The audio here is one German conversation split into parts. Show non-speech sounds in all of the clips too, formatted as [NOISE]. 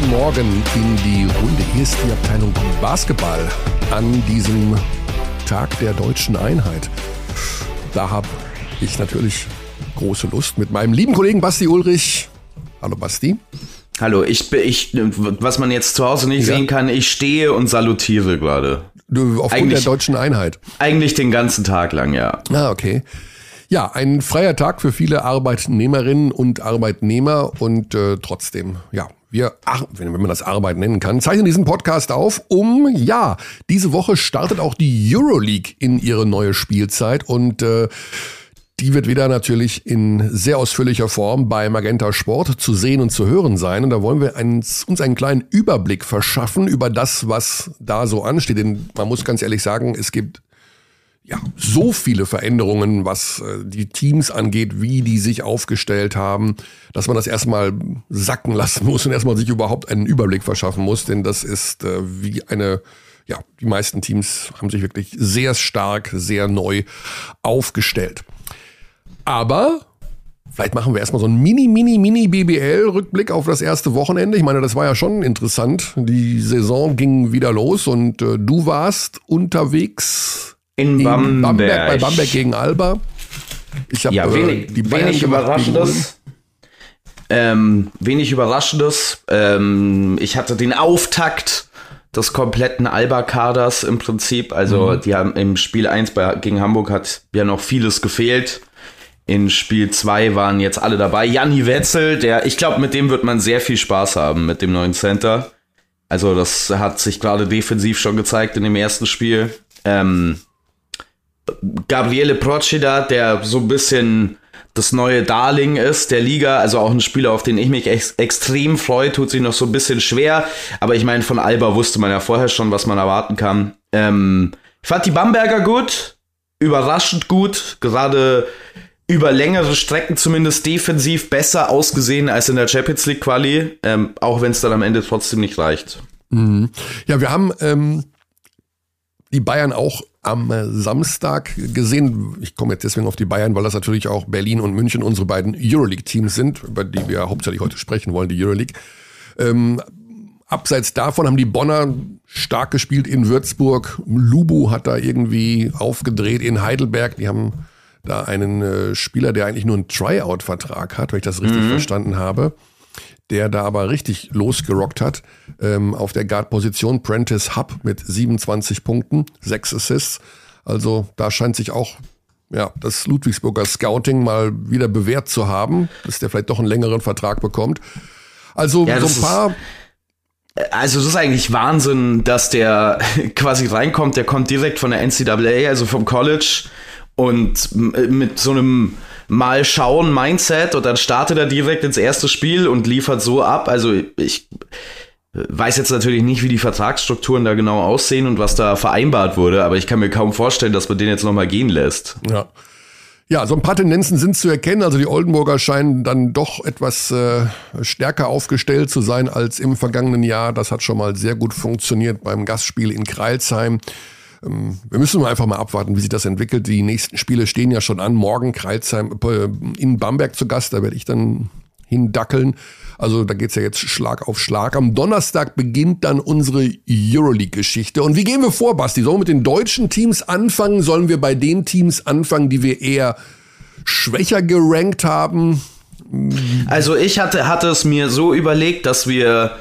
guten Morgen in die Runde. Hier ist die Abteilung Basketball an diesem Tag der deutschen Einheit. Da habe ich natürlich große Lust mit meinem lieben Kollegen Basti Ulrich. Hallo Basti. Hallo, ich, ich was man jetzt zu Hause nicht ja. sehen kann, ich stehe und salutiere gerade. Aufgrund eigentlich, der deutschen Einheit. Eigentlich den ganzen Tag lang, ja. Ah, okay. Ja, ein freier Tag für viele Arbeitnehmerinnen und Arbeitnehmer und äh, trotzdem, ja, wir, wenn man das Arbeit nennen kann, zeichnen diesen Podcast auf, um, ja, diese Woche startet auch die Euroleague in ihre neue Spielzeit und äh, die wird wieder natürlich in sehr ausführlicher Form bei Magenta Sport zu sehen und zu hören sein. Und da wollen wir uns einen kleinen Überblick verschaffen über das, was da so ansteht. Denn man muss ganz ehrlich sagen, es gibt ja, so viele Veränderungen, was äh, die Teams angeht, wie die sich aufgestellt haben, dass man das erstmal sacken lassen [LAUGHS] muss und erstmal sich überhaupt einen Überblick verschaffen muss, denn das ist äh, wie eine, ja, die meisten Teams haben sich wirklich sehr stark, sehr neu aufgestellt. Aber Vielleicht machen wir erstmal so einen mini, mini, mini BBL-Rückblick auf das erste Wochenende. Ich meine, das war ja schon interessant. Die Saison ging wieder los und äh, du warst unterwegs in Bamberg. Bamberg bei Bamberg gegen Alba. Ich habe ja, wenig, äh, die Bayern wenig überraschendes. Ähm, wenig überraschendes. Ähm, ich hatte den Auftakt des kompletten Alba-Kaders im Prinzip. Also mhm. die haben im Spiel 1 bei, gegen Hamburg hat ja noch vieles gefehlt. In Spiel 2 waren jetzt alle dabei. Janni Wetzel, der, ich glaube, mit dem wird man sehr viel Spaß haben, mit dem neuen Center. Also das hat sich gerade defensiv schon gezeigt in dem ersten Spiel. Ähm, Gabriele Procida, der so ein bisschen das neue Darling ist der Liga, also auch ein Spieler, auf den ich mich ex extrem freue, tut sich noch so ein bisschen schwer, aber ich meine, von Alba wusste man ja vorher schon, was man erwarten kann. Ähm, ich fand die Bamberger gut, überraschend gut, gerade über längere Strecken zumindest defensiv besser ausgesehen als in der Champions League Quali, ähm, auch wenn es dann am Ende trotzdem nicht reicht. Mhm. Ja, wir haben ähm, die Bayern auch am äh, Samstag gesehen. Ich komme jetzt deswegen auf die Bayern, weil das natürlich auch Berlin und München unsere beiden Euroleague-Teams sind, über die wir hauptsächlich heute sprechen wollen, die Euroleague. Ähm, abseits davon haben die Bonner stark gespielt in Würzburg. Lubu hat da irgendwie aufgedreht in Heidelberg. Die haben da einen äh, Spieler, der eigentlich nur einen Tryout-Vertrag hat, wenn ich das richtig mhm. verstanden habe der da aber richtig losgerockt hat. Ähm, auf der Guard-Position Prentice Hub mit 27 Punkten, 6 Assists. Also da scheint sich auch ja, das Ludwigsburger Scouting mal wieder bewährt zu haben, dass der vielleicht doch einen längeren Vertrag bekommt. Also ja, so ein paar. also das ist eigentlich Wahnsinn, dass der [LAUGHS] quasi reinkommt. Der kommt direkt von der NCAA, also vom College und mit so einem mal schauen Mindset und dann startet er direkt ins erste Spiel und liefert so ab. Also ich weiß jetzt natürlich nicht, wie die Vertragsstrukturen da genau aussehen und was da vereinbart wurde, aber ich kann mir kaum vorstellen, dass man den jetzt nochmal gehen lässt. Ja. Ja, so ein paar Tendenzen sind zu erkennen. Also die Oldenburger scheinen dann doch etwas äh, stärker aufgestellt zu sein als im vergangenen Jahr. Das hat schon mal sehr gut funktioniert beim Gastspiel in Kreilsheim. Ähm, wir müssen einfach mal abwarten, wie sich das entwickelt. Die nächsten Spiele stehen ja schon an. Morgen Kreilsheim äh, in Bamberg zu Gast, da werde ich dann hindackeln. Also da geht's ja jetzt Schlag auf Schlag. Am Donnerstag beginnt dann unsere Euroleague-Geschichte. Und wie gehen wir vor, Basti? Sollen wir mit den deutschen Teams anfangen? Sollen wir bei den Teams anfangen, die wir eher schwächer gerankt haben? Also ich hatte, hatte es mir so überlegt, dass wir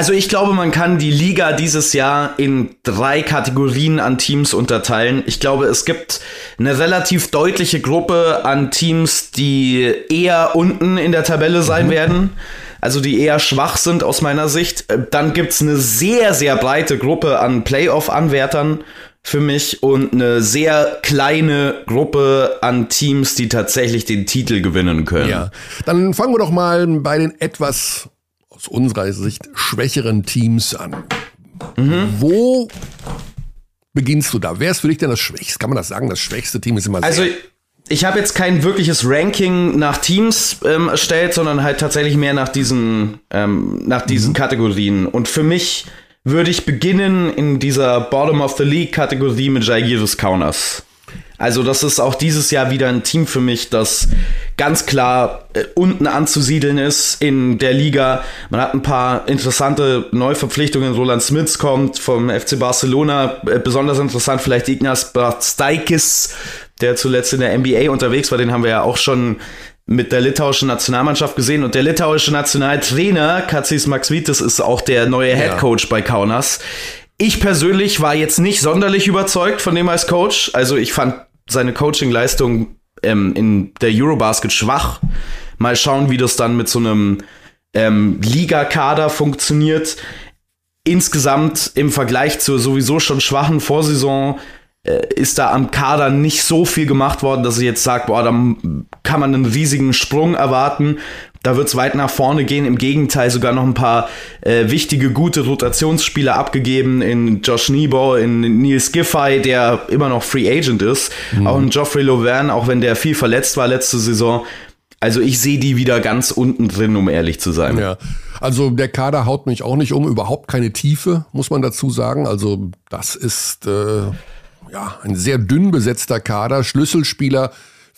also ich glaube, man kann die Liga dieses Jahr in drei Kategorien an Teams unterteilen. Ich glaube, es gibt eine relativ deutliche Gruppe an Teams, die eher unten in der Tabelle sein mhm. werden. Also die eher schwach sind aus meiner Sicht. Dann gibt's eine sehr, sehr breite Gruppe an Playoff-Anwärtern für mich und eine sehr kleine Gruppe an Teams, die tatsächlich den Titel gewinnen können. Ja, dann fangen wir doch mal bei den etwas aus unserer Sicht schwächeren Teams an. Mhm. Wo beginnst du da? Wer ist für dich denn das Schwächste? Kann man das sagen? Das schwächste Team ist immer Also ich habe jetzt kein wirkliches Ranking nach Teams ähm, erstellt, sondern halt tatsächlich mehr nach diesen, ähm, nach diesen mhm. Kategorien. Und für mich würde ich beginnen in dieser Bottom of the League Kategorie mit Jaigiris Kaunas. Also das ist auch dieses Jahr wieder ein Team für mich, das ganz klar äh, unten anzusiedeln ist in der Liga. Man hat ein paar interessante Neuverpflichtungen. Roland Smits kommt vom FC Barcelona. Äh, besonders interessant vielleicht Ignas Bastaikis, der zuletzt in der NBA unterwegs war. Den haben wir ja auch schon mit der litauischen Nationalmannschaft gesehen. Und der litauische Nationaltrainer Katsis Maxvitis ist auch der neue Head Coach ja. bei Kaunas. Ich persönlich war jetzt nicht sonderlich überzeugt von dem als Coach. Also ich fand seine Coaching-Leistung ähm, in der Eurobasket schwach. Mal schauen, wie das dann mit so einem ähm, Liga-Kader funktioniert. Insgesamt im Vergleich zur sowieso schon schwachen Vorsaison äh, ist da am Kader nicht so viel gemacht worden, dass ich jetzt sage, boah, da kann man einen riesigen Sprung erwarten. Da wird es weit nach vorne gehen. Im Gegenteil, sogar noch ein paar äh, wichtige, gute Rotationsspieler abgegeben in Josh Nebo, in Neil Giffey, der immer noch Free Agent ist. Mhm. Auch in Geoffrey Lovern, auch wenn der viel verletzt war letzte Saison. Also ich sehe die wieder ganz unten drin, um ehrlich zu sein. Ja, also der Kader haut mich auch nicht um, überhaupt keine Tiefe, muss man dazu sagen. Also das ist äh, ja ein sehr dünn besetzter Kader. Schlüsselspieler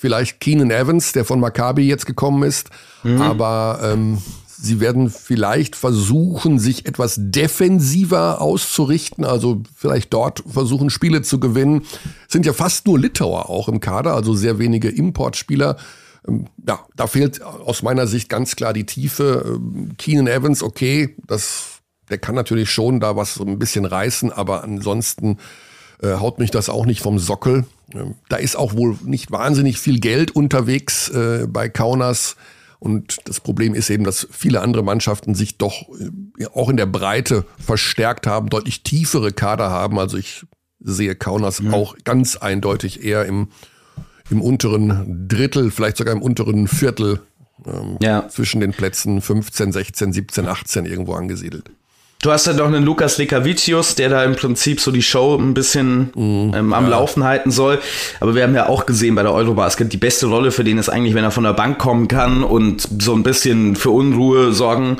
vielleicht Keenan Evans, der von Maccabi jetzt gekommen ist. Mhm. Aber ähm, sie werden vielleicht versuchen, sich etwas defensiver auszurichten, also vielleicht dort versuchen, Spiele zu gewinnen. Sind ja fast nur Litauer auch im Kader, also sehr wenige Importspieler. Ähm, ja, da fehlt aus meiner Sicht ganz klar die Tiefe. Ähm, Keenan Evans, okay, das, der kann natürlich schon da was so ein bisschen reißen, aber ansonsten äh, haut mich das auch nicht vom Sockel. Ähm, da ist auch wohl nicht wahnsinnig viel Geld unterwegs äh, bei Kaunas. Und das Problem ist eben, dass viele andere Mannschaften sich doch äh, auch in der Breite verstärkt haben, deutlich tiefere Kader haben. Also ich sehe Kaunas mhm. auch ganz eindeutig eher im, im unteren Drittel, vielleicht sogar im unteren Viertel ähm, ja. zwischen den Plätzen 15, 16, 17, 18 irgendwo angesiedelt. Du hast ja noch einen Lukas Lekavicius, der da im Prinzip so die Show ein bisschen mm, ähm, am ja. Laufen halten soll. Aber wir haben ja auch gesehen bei der Eurobasket, die beste Rolle für den ist eigentlich, wenn er von der Bank kommen kann und so ein bisschen für Unruhe sorgen.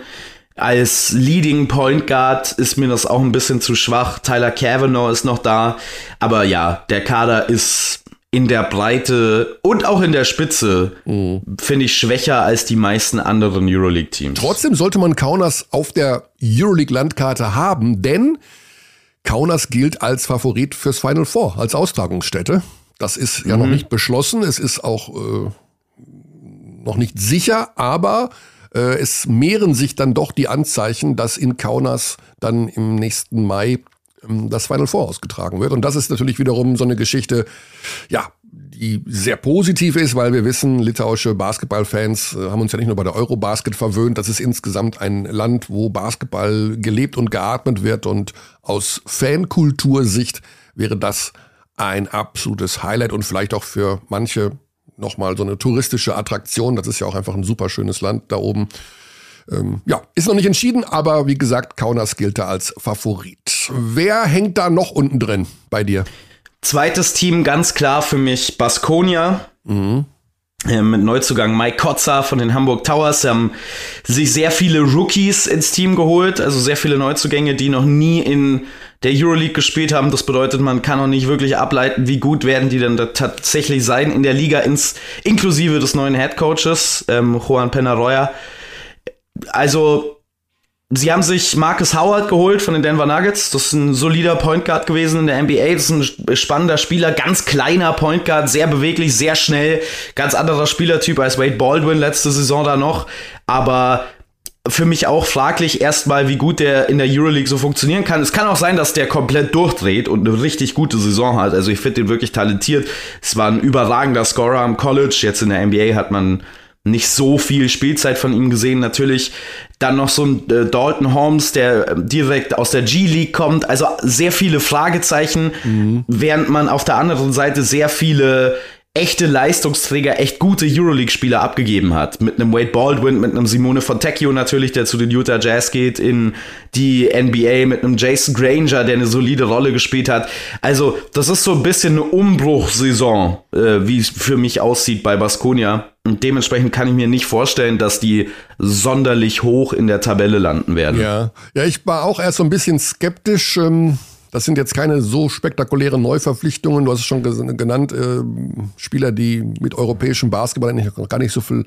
Als Leading Point Guard ist mir das auch ein bisschen zu schwach. Tyler Cavanaugh ist noch da. Aber ja, der Kader ist in der Breite und auch in der Spitze mhm. finde ich schwächer als die meisten anderen Euroleague-Teams. Trotzdem sollte man Kaunas auf der Euroleague-Landkarte haben, denn Kaunas gilt als Favorit fürs Final Four, als Austragungsstätte. Das ist ja mhm. noch nicht beschlossen, es ist auch äh, noch nicht sicher, aber äh, es mehren sich dann doch die Anzeichen, dass in Kaunas dann im nächsten Mai das Final Four ausgetragen wird. Und das ist natürlich wiederum so eine Geschichte, ja, die sehr positiv ist, weil wir wissen, litauische Basketballfans äh, haben uns ja nicht nur bei der Eurobasket verwöhnt, das ist insgesamt ein Land, wo Basketball gelebt und geatmet wird und aus Fankultursicht wäre das ein absolutes Highlight und vielleicht auch für manche nochmal so eine touristische Attraktion. Das ist ja auch einfach ein super schönes Land da oben. Ähm, ja, ist noch nicht entschieden, aber wie gesagt, Kaunas gilt da als Favorit. Wer hängt da noch unten drin bei dir? Zweites Team ganz klar für mich Baskonia. Mhm. Ähm, mit Neuzugang Mike Kotzer von den Hamburg Towers. Sie haben sich sehr viele Rookies ins Team geholt, also sehr viele Neuzugänge, die noch nie in der Euroleague gespielt haben. Das bedeutet, man kann noch nicht wirklich ableiten, wie gut werden die denn tatsächlich sein in der Liga, ins, inklusive des neuen Headcoaches, ähm, Juan Penaroya also Sie haben sich Marcus Howard geholt von den Denver Nuggets. Das ist ein solider Point Guard gewesen in der NBA. Das ist ein spannender Spieler, ganz kleiner Point Guard, sehr beweglich, sehr schnell. Ganz anderer Spielertyp als Wade Baldwin letzte Saison da noch. Aber für mich auch fraglich erstmal, wie gut der in der Euroleague so funktionieren kann. Es kann auch sein, dass der komplett durchdreht und eine richtig gute Saison hat. Also ich finde den wirklich talentiert. Es war ein überragender Scorer am College. Jetzt in der NBA hat man nicht so viel Spielzeit von ihm gesehen. Natürlich dann noch so ein äh, Dalton Holmes, der äh, direkt aus der G-League kommt. Also sehr viele Fragezeichen, mhm. während man auf der anderen Seite sehr viele echte Leistungsträger, echt gute Euroleague-Spieler abgegeben hat. Mit einem Wade Baldwin, mit einem Simone Fontecchio natürlich, der zu den Utah Jazz geht, in die NBA, mit einem Jason Granger, der eine solide Rolle gespielt hat. Also, das ist so ein bisschen eine Umbruchsaison, äh, wie es für mich aussieht bei Baskonia. Und dementsprechend kann ich mir nicht vorstellen, dass die sonderlich hoch in der Tabelle landen werden. Ja, ja ich war auch erst so ein bisschen skeptisch. Ähm Das sind jetzt keine so spektakulären Neuverpflichtungen. Du hast es schon genannt, äh, Spieler, die mit europäischem Basketball gar nicht so viel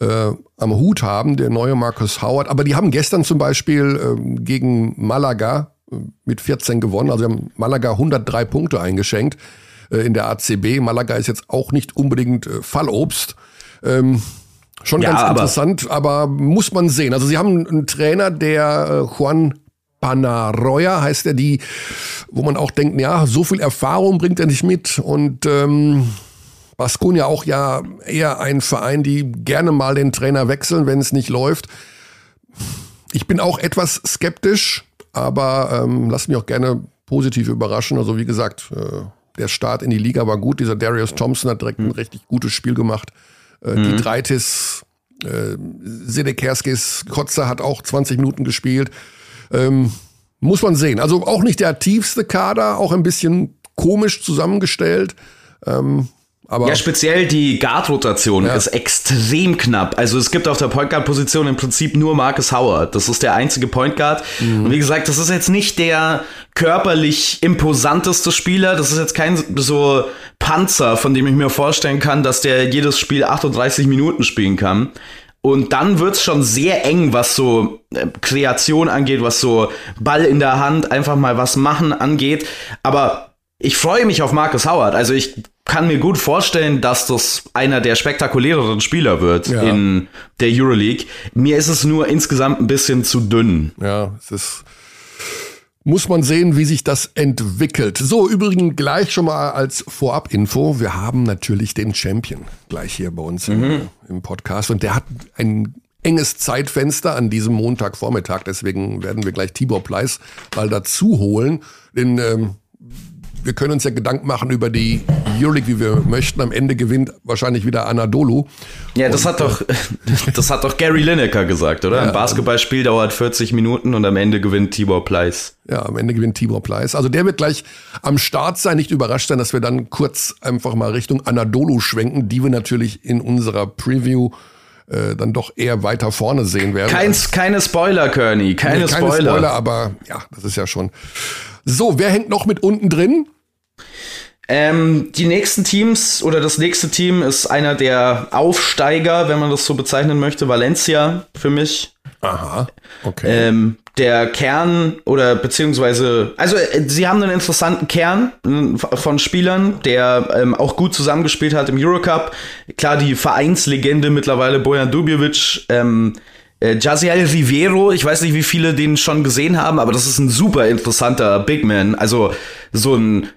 äh, am Hut haben, der neue Marcus Howard. Aber die haben gestern zum Beispiel äh, gegen Malaga äh, mit 14 gewonnen. Also haben Malaga 103 Punkte eingeschenkt äh, in der ACB. Malaga ist jetzt auch nicht unbedingt äh, Fallobst. Ähm, schon ja, ganz aber interessant, aber muss man sehen. Also sie haben einen Trainer, der äh, Juan Panaroya heißt er, die, wo man auch denkt, ja, so viel Erfahrung bringt er nicht mit und ähm, Baskonia auch ja eher ein Verein, die gerne mal den Trainer wechseln, wenn es nicht läuft. Ich bin auch etwas skeptisch, aber ähm, lass mich auch gerne positiv überraschen. Also wie gesagt, äh, der Start in die Liga war gut. Dieser Darius Thompson hat direkt ein mhm. richtig gutes Spiel gemacht. Äh, mhm. Die Dreitis, äh, Sedekerskis, Kotzer hat auch 20 Minuten gespielt. Ähm, muss man sehen. Also auch nicht der tiefste Kader, auch ein bisschen komisch zusammengestellt. Ähm, aber ja, speziell die Guard-Rotation ja. ist extrem knapp. Also es gibt auf der Point Guard-Position im Prinzip nur Marcus Howard. Das ist der einzige Point Guard. Mhm. Und wie gesagt, das ist jetzt nicht der körperlich imposanteste Spieler. Das ist jetzt kein so Panzer, von dem ich mir vorstellen kann, dass der jedes Spiel 38 Minuten spielen kann. Und dann wird's schon sehr eng, was so äh, Kreation angeht, was so Ball in der Hand, einfach mal was machen angeht. Aber ich freue mich auf Marcus Howard. Also ich kann mir gut vorstellen, dass das einer der spektakuläreren Spieler wird ja. in der Euroleague. Mir ist es nur insgesamt ein bisschen zu dünn. Ja, es ist muss man sehen, wie sich das entwickelt. So, übrigens gleich schon mal als Vorab-Info. Wir haben natürlich den Champion gleich hier bei uns mhm. im, im, Podcast und der hat ein enges Zeitfenster an diesem Montagvormittag. Deswegen werden wir gleich Tibor Pleiss mal dazu holen. Denn ähm, wir können uns ja Gedanken machen über die Euroleague, wie wir möchten. Am Ende gewinnt wahrscheinlich wieder Anadolu. Ja, das und, hat doch, [LAUGHS] das hat doch Gary Lineker gesagt, oder? Ja, Ein Basketballspiel dauert 40 Minuten und am Ende gewinnt Tibor Pleiss. Ja, am Ende gewinnt Tibor Pleiss. Also der wird gleich am Start sein, nicht überrascht sein, dass wir dann kurz einfach mal Richtung Anadolu schwenken, die wir natürlich in unserer Preview äh, dann doch eher weiter vorne sehen werden. Kein, keine Spoiler, Kearney, keine, nee, keine Spoiler. Spoiler. Aber ja, das ist ja schon. So, wer hängt noch mit unten drin? Ähm, die nächsten Teams oder das nächste Team ist einer der Aufsteiger, wenn man das so bezeichnen möchte, Valencia für mich. Aha, okay. Ähm, der Kern oder beziehungsweise, also äh, sie haben einen interessanten Kern äh, von Spielern, der ähm, auch gut zusammengespielt hat im Eurocup. Klar, die Vereinslegende mittlerweile Bojan Dubjevic, ähm, äh, Jaziel Rivero, ich weiß nicht, wie viele den schon gesehen haben, aber das ist ein super interessanter Big Man. Also so ein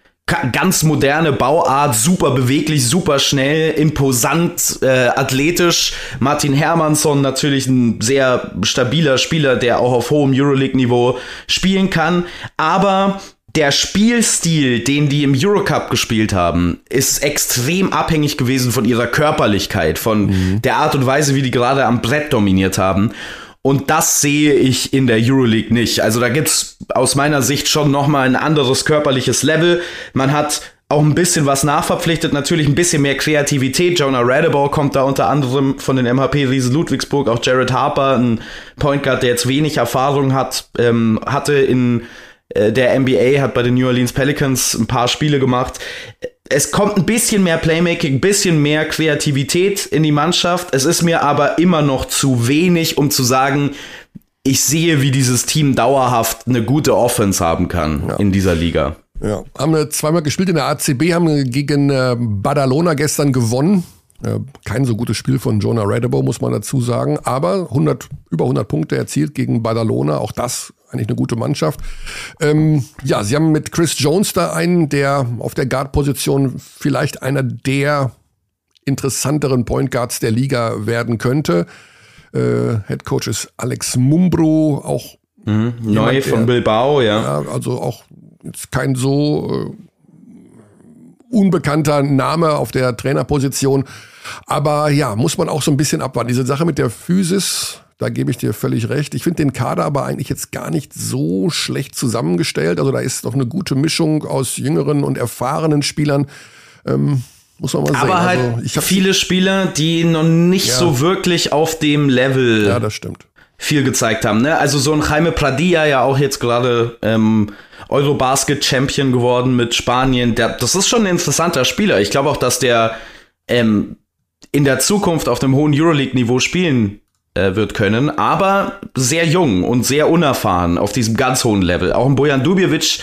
ganz moderne Bauart, super beweglich, super schnell, imposant, äh, athletisch. Martin Hermansson natürlich ein sehr stabiler Spieler, der auch auf hohem Euroleague-Niveau spielen kann. Aber der Spielstil, den die im Eurocup gespielt haben, ist extrem abhängig gewesen von ihrer Körperlichkeit, von mhm. der Art und Weise, wie die gerade am Brett dominiert haben. Und das sehe ich in der Euroleague nicht. Also da gibt's aus meiner Sicht schon nochmal ein anderes körperliches Level. Man hat auch ein bisschen was nachverpflichtet, natürlich ein bisschen mehr Kreativität. Jonah Radeball kommt da unter anderem von den MHP Riesen Ludwigsburg, auch Jared Harper, ein Point Guard, der jetzt wenig Erfahrung hat, ähm, hatte in äh, der NBA, hat bei den New Orleans Pelicans ein paar Spiele gemacht es kommt ein bisschen mehr Playmaking, ein bisschen mehr Kreativität in die Mannschaft. Es ist mir aber immer noch zu wenig, um zu sagen, ich sehe, wie dieses Team dauerhaft eine gute Offense haben kann ja. in dieser Liga. Ja, haben wir zweimal gespielt in der ACB, haben gegen äh, Badalona gestern gewonnen. Äh, kein so gutes Spiel von Jonah Radebo, muss man dazu sagen, aber 100, über 100 Punkte erzielt gegen Badalona. Auch das eigentlich eine gute Mannschaft. Ähm, ja, sie haben mit Chris Jones da einen, der auf der Guard-Position vielleicht einer der interessanteren Point Guards der Liga werden könnte. Äh, Head Coach ist Alex Mumbro, auch mhm, neu jemand, von der, Bilbao, ja. ja. Also auch jetzt kein so äh, unbekannter Name auf der Trainerposition. Aber ja, muss man auch so ein bisschen abwarten. Diese Sache mit der Physis, da gebe ich dir völlig recht. Ich finde den Kader aber eigentlich jetzt gar nicht so schlecht zusammengestellt. Also da ist doch eine gute Mischung aus jüngeren und erfahrenen Spielern. Ähm, muss man mal aber sehen. Aber halt also, viele Spieler, die noch nicht ja. so wirklich auf dem Level ja, das stimmt. Viel gezeigt haben. Ne? Also so ein Jaime Pradilla ja auch jetzt gerade ähm, Eurobasket-Champion geworden mit Spanien. Der, das ist schon ein interessanter Spieler. Ich glaube auch, dass der ähm, in der Zukunft auf dem hohen Euroleague-Niveau spielen äh, wird können, aber sehr jung und sehr unerfahren auf diesem ganz hohen Level. Auch ein Bojan Dubjevic,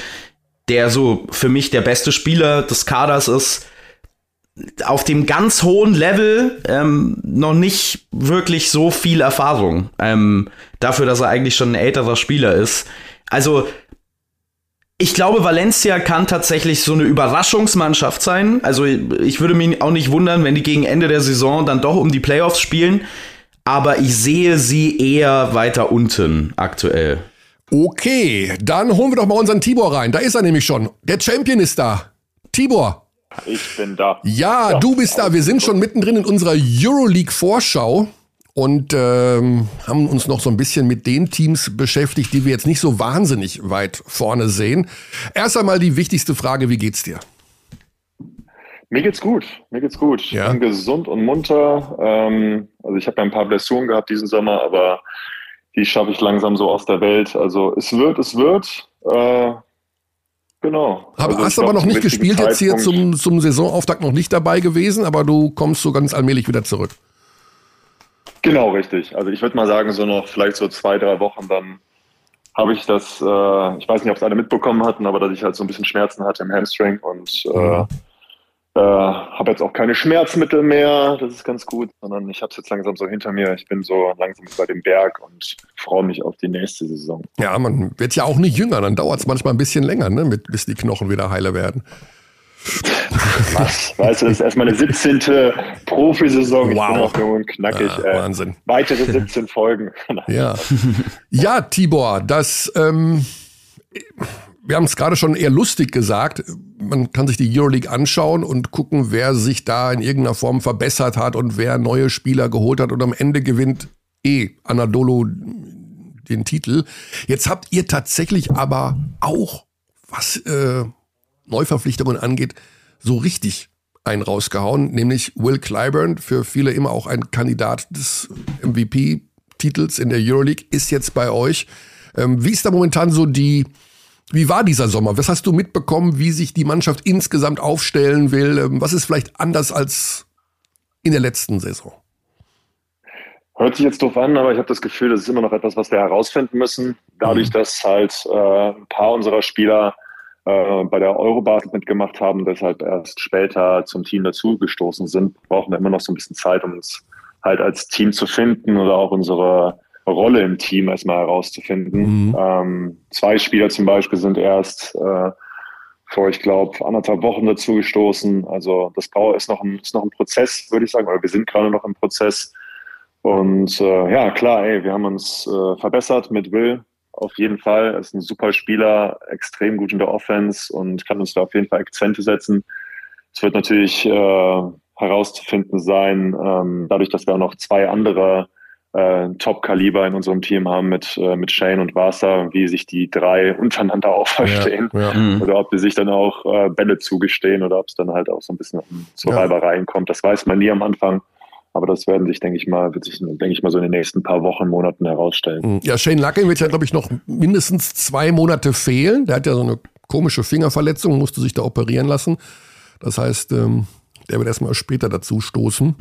der so für mich der beste Spieler des Kaders ist, auf dem ganz hohen Level ähm, noch nicht wirklich so viel Erfahrung. Ähm, dafür, dass er eigentlich schon ein älterer Spieler ist. Also, ich glaube, Valencia kann tatsächlich so eine Überraschungsmannschaft sein. Also, ich würde mich auch nicht wundern, wenn die gegen Ende der Saison dann doch um die Playoffs spielen. Aber ich sehe sie eher weiter unten aktuell. Okay, dann holen wir doch mal unseren Tibor rein. Da ist er nämlich schon. Der Champion ist da. Tibor, ich bin da. Ja, ja, du bist da. Wir sind schon mittendrin in unserer Euroleague-Vorschau und ähm, haben uns noch so ein bisschen mit den Teams beschäftigt, die wir jetzt nicht so wahnsinnig weit vorne sehen. Erst einmal die wichtigste Frage, wie geht's dir? Mir geht's gut, mir geht's gut. Ja. Ich bin gesund und munter. Ähm, also ich habe ja ein paar Blessuren gehabt diesen Sommer, aber die schaffe ich langsam so aus der Welt. Also es wird, es wird. Äh, Genau. Also hast aber noch nicht gespielt, jetzt hier zum, zum Saisonauftakt noch nicht dabei gewesen, aber du kommst so ganz allmählich wieder zurück. Genau, richtig. Also ich würde mal sagen, so noch vielleicht so zwei, drei Wochen, dann habe ich das, äh, ich weiß nicht, ob es alle mitbekommen hatten, aber dass ich halt so ein bisschen Schmerzen hatte im Hamstring und äh, mhm. Äh, habe jetzt auch keine Schmerzmittel mehr, das ist ganz gut, sondern ich habe es jetzt langsam so hinter mir. Ich bin so langsam bei dem Berg und freue mich auf die nächste Saison. Ja, man wird ja auch nicht jünger, dann dauert es manchmal ein bisschen länger, ne, mit, bis die Knochen wieder heiler werden. Was? Weißt du, das ist erstmal eine 17. Profisaison. Ich wow. bin auch jung und knackig. Ja, äh, Wahnsinn. Weitere 17 Folgen. [LAUGHS] ja. ja, Tibor, das ähm, wir haben es gerade schon eher lustig gesagt. Man kann sich die Euroleague anschauen und gucken, wer sich da in irgendeiner Form verbessert hat und wer neue Spieler geholt hat. Und am Ende gewinnt eh Anadolu den Titel. Jetzt habt ihr tatsächlich aber auch, was äh, Neuverpflichtungen angeht, so richtig einen rausgehauen, nämlich Will Clyburn, für viele immer auch ein Kandidat des MVP-Titels in der Euroleague, ist jetzt bei euch. Ähm, wie ist da momentan so die wie war dieser Sommer? Was hast du mitbekommen, wie sich die Mannschaft insgesamt aufstellen will? Ähm, was ist vielleicht anders als in der letzten Saison? Hört sich jetzt doof an, aber ich habe das Gefühl, das ist immer noch etwas, was wir herausfinden müssen. Dadurch, mhm. dass halt äh, ein paar unserer Spieler äh, bei der Eurobasket mitgemacht haben und deshalb erst später zum Team dazugestoßen sind, brauchen wir immer noch so ein bisschen Zeit, um uns halt als Team zu finden oder auch unsere Rolle im Team erstmal herauszufinden. Mhm. Ähm, zwei Spieler zum Beispiel sind erst äh, vor, ich glaube, anderthalb Wochen dazu gestoßen. Also das Bau ist noch ein, ist noch ein Prozess, würde ich sagen, oder wir sind gerade noch im Prozess. Und äh, ja, klar, ey, wir haben uns äh, verbessert mit Will. Auf jeden Fall. Er ist ein super Spieler, extrem gut in der Offense und kann uns da auf jeden Fall Akzente setzen. Es wird natürlich äh, herauszufinden sein, ähm, dadurch, dass wir auch noch zwei andere äh, Top-Kaliber in unserem Team haben mit, äh, mit Shane und Vasa, wie sich die drei [LAUGHS] untereinander auch verstehen. Ja, ja. Mhm. Oder ob die sich dann auch äh, Bälle zugestehen oder ob es dann halt auch so ein bisschen zu ja. Reibereien kommt. Das weiß man nie am Anfang. Aber das werden sich, denke ich mal, wird sich, denke ich mal, so in den nächsten paar Wochen, Monaten herausstellen. Mhm. Ja, Shane Luckin wird ja, glaube ich, noch mindestens zwei Monate fehlen. Der hat ja so eine komische Fingerverletzung, musste sich da operieren lassen. Das heißt, ähm, der wird erstmal später dazu stoßen.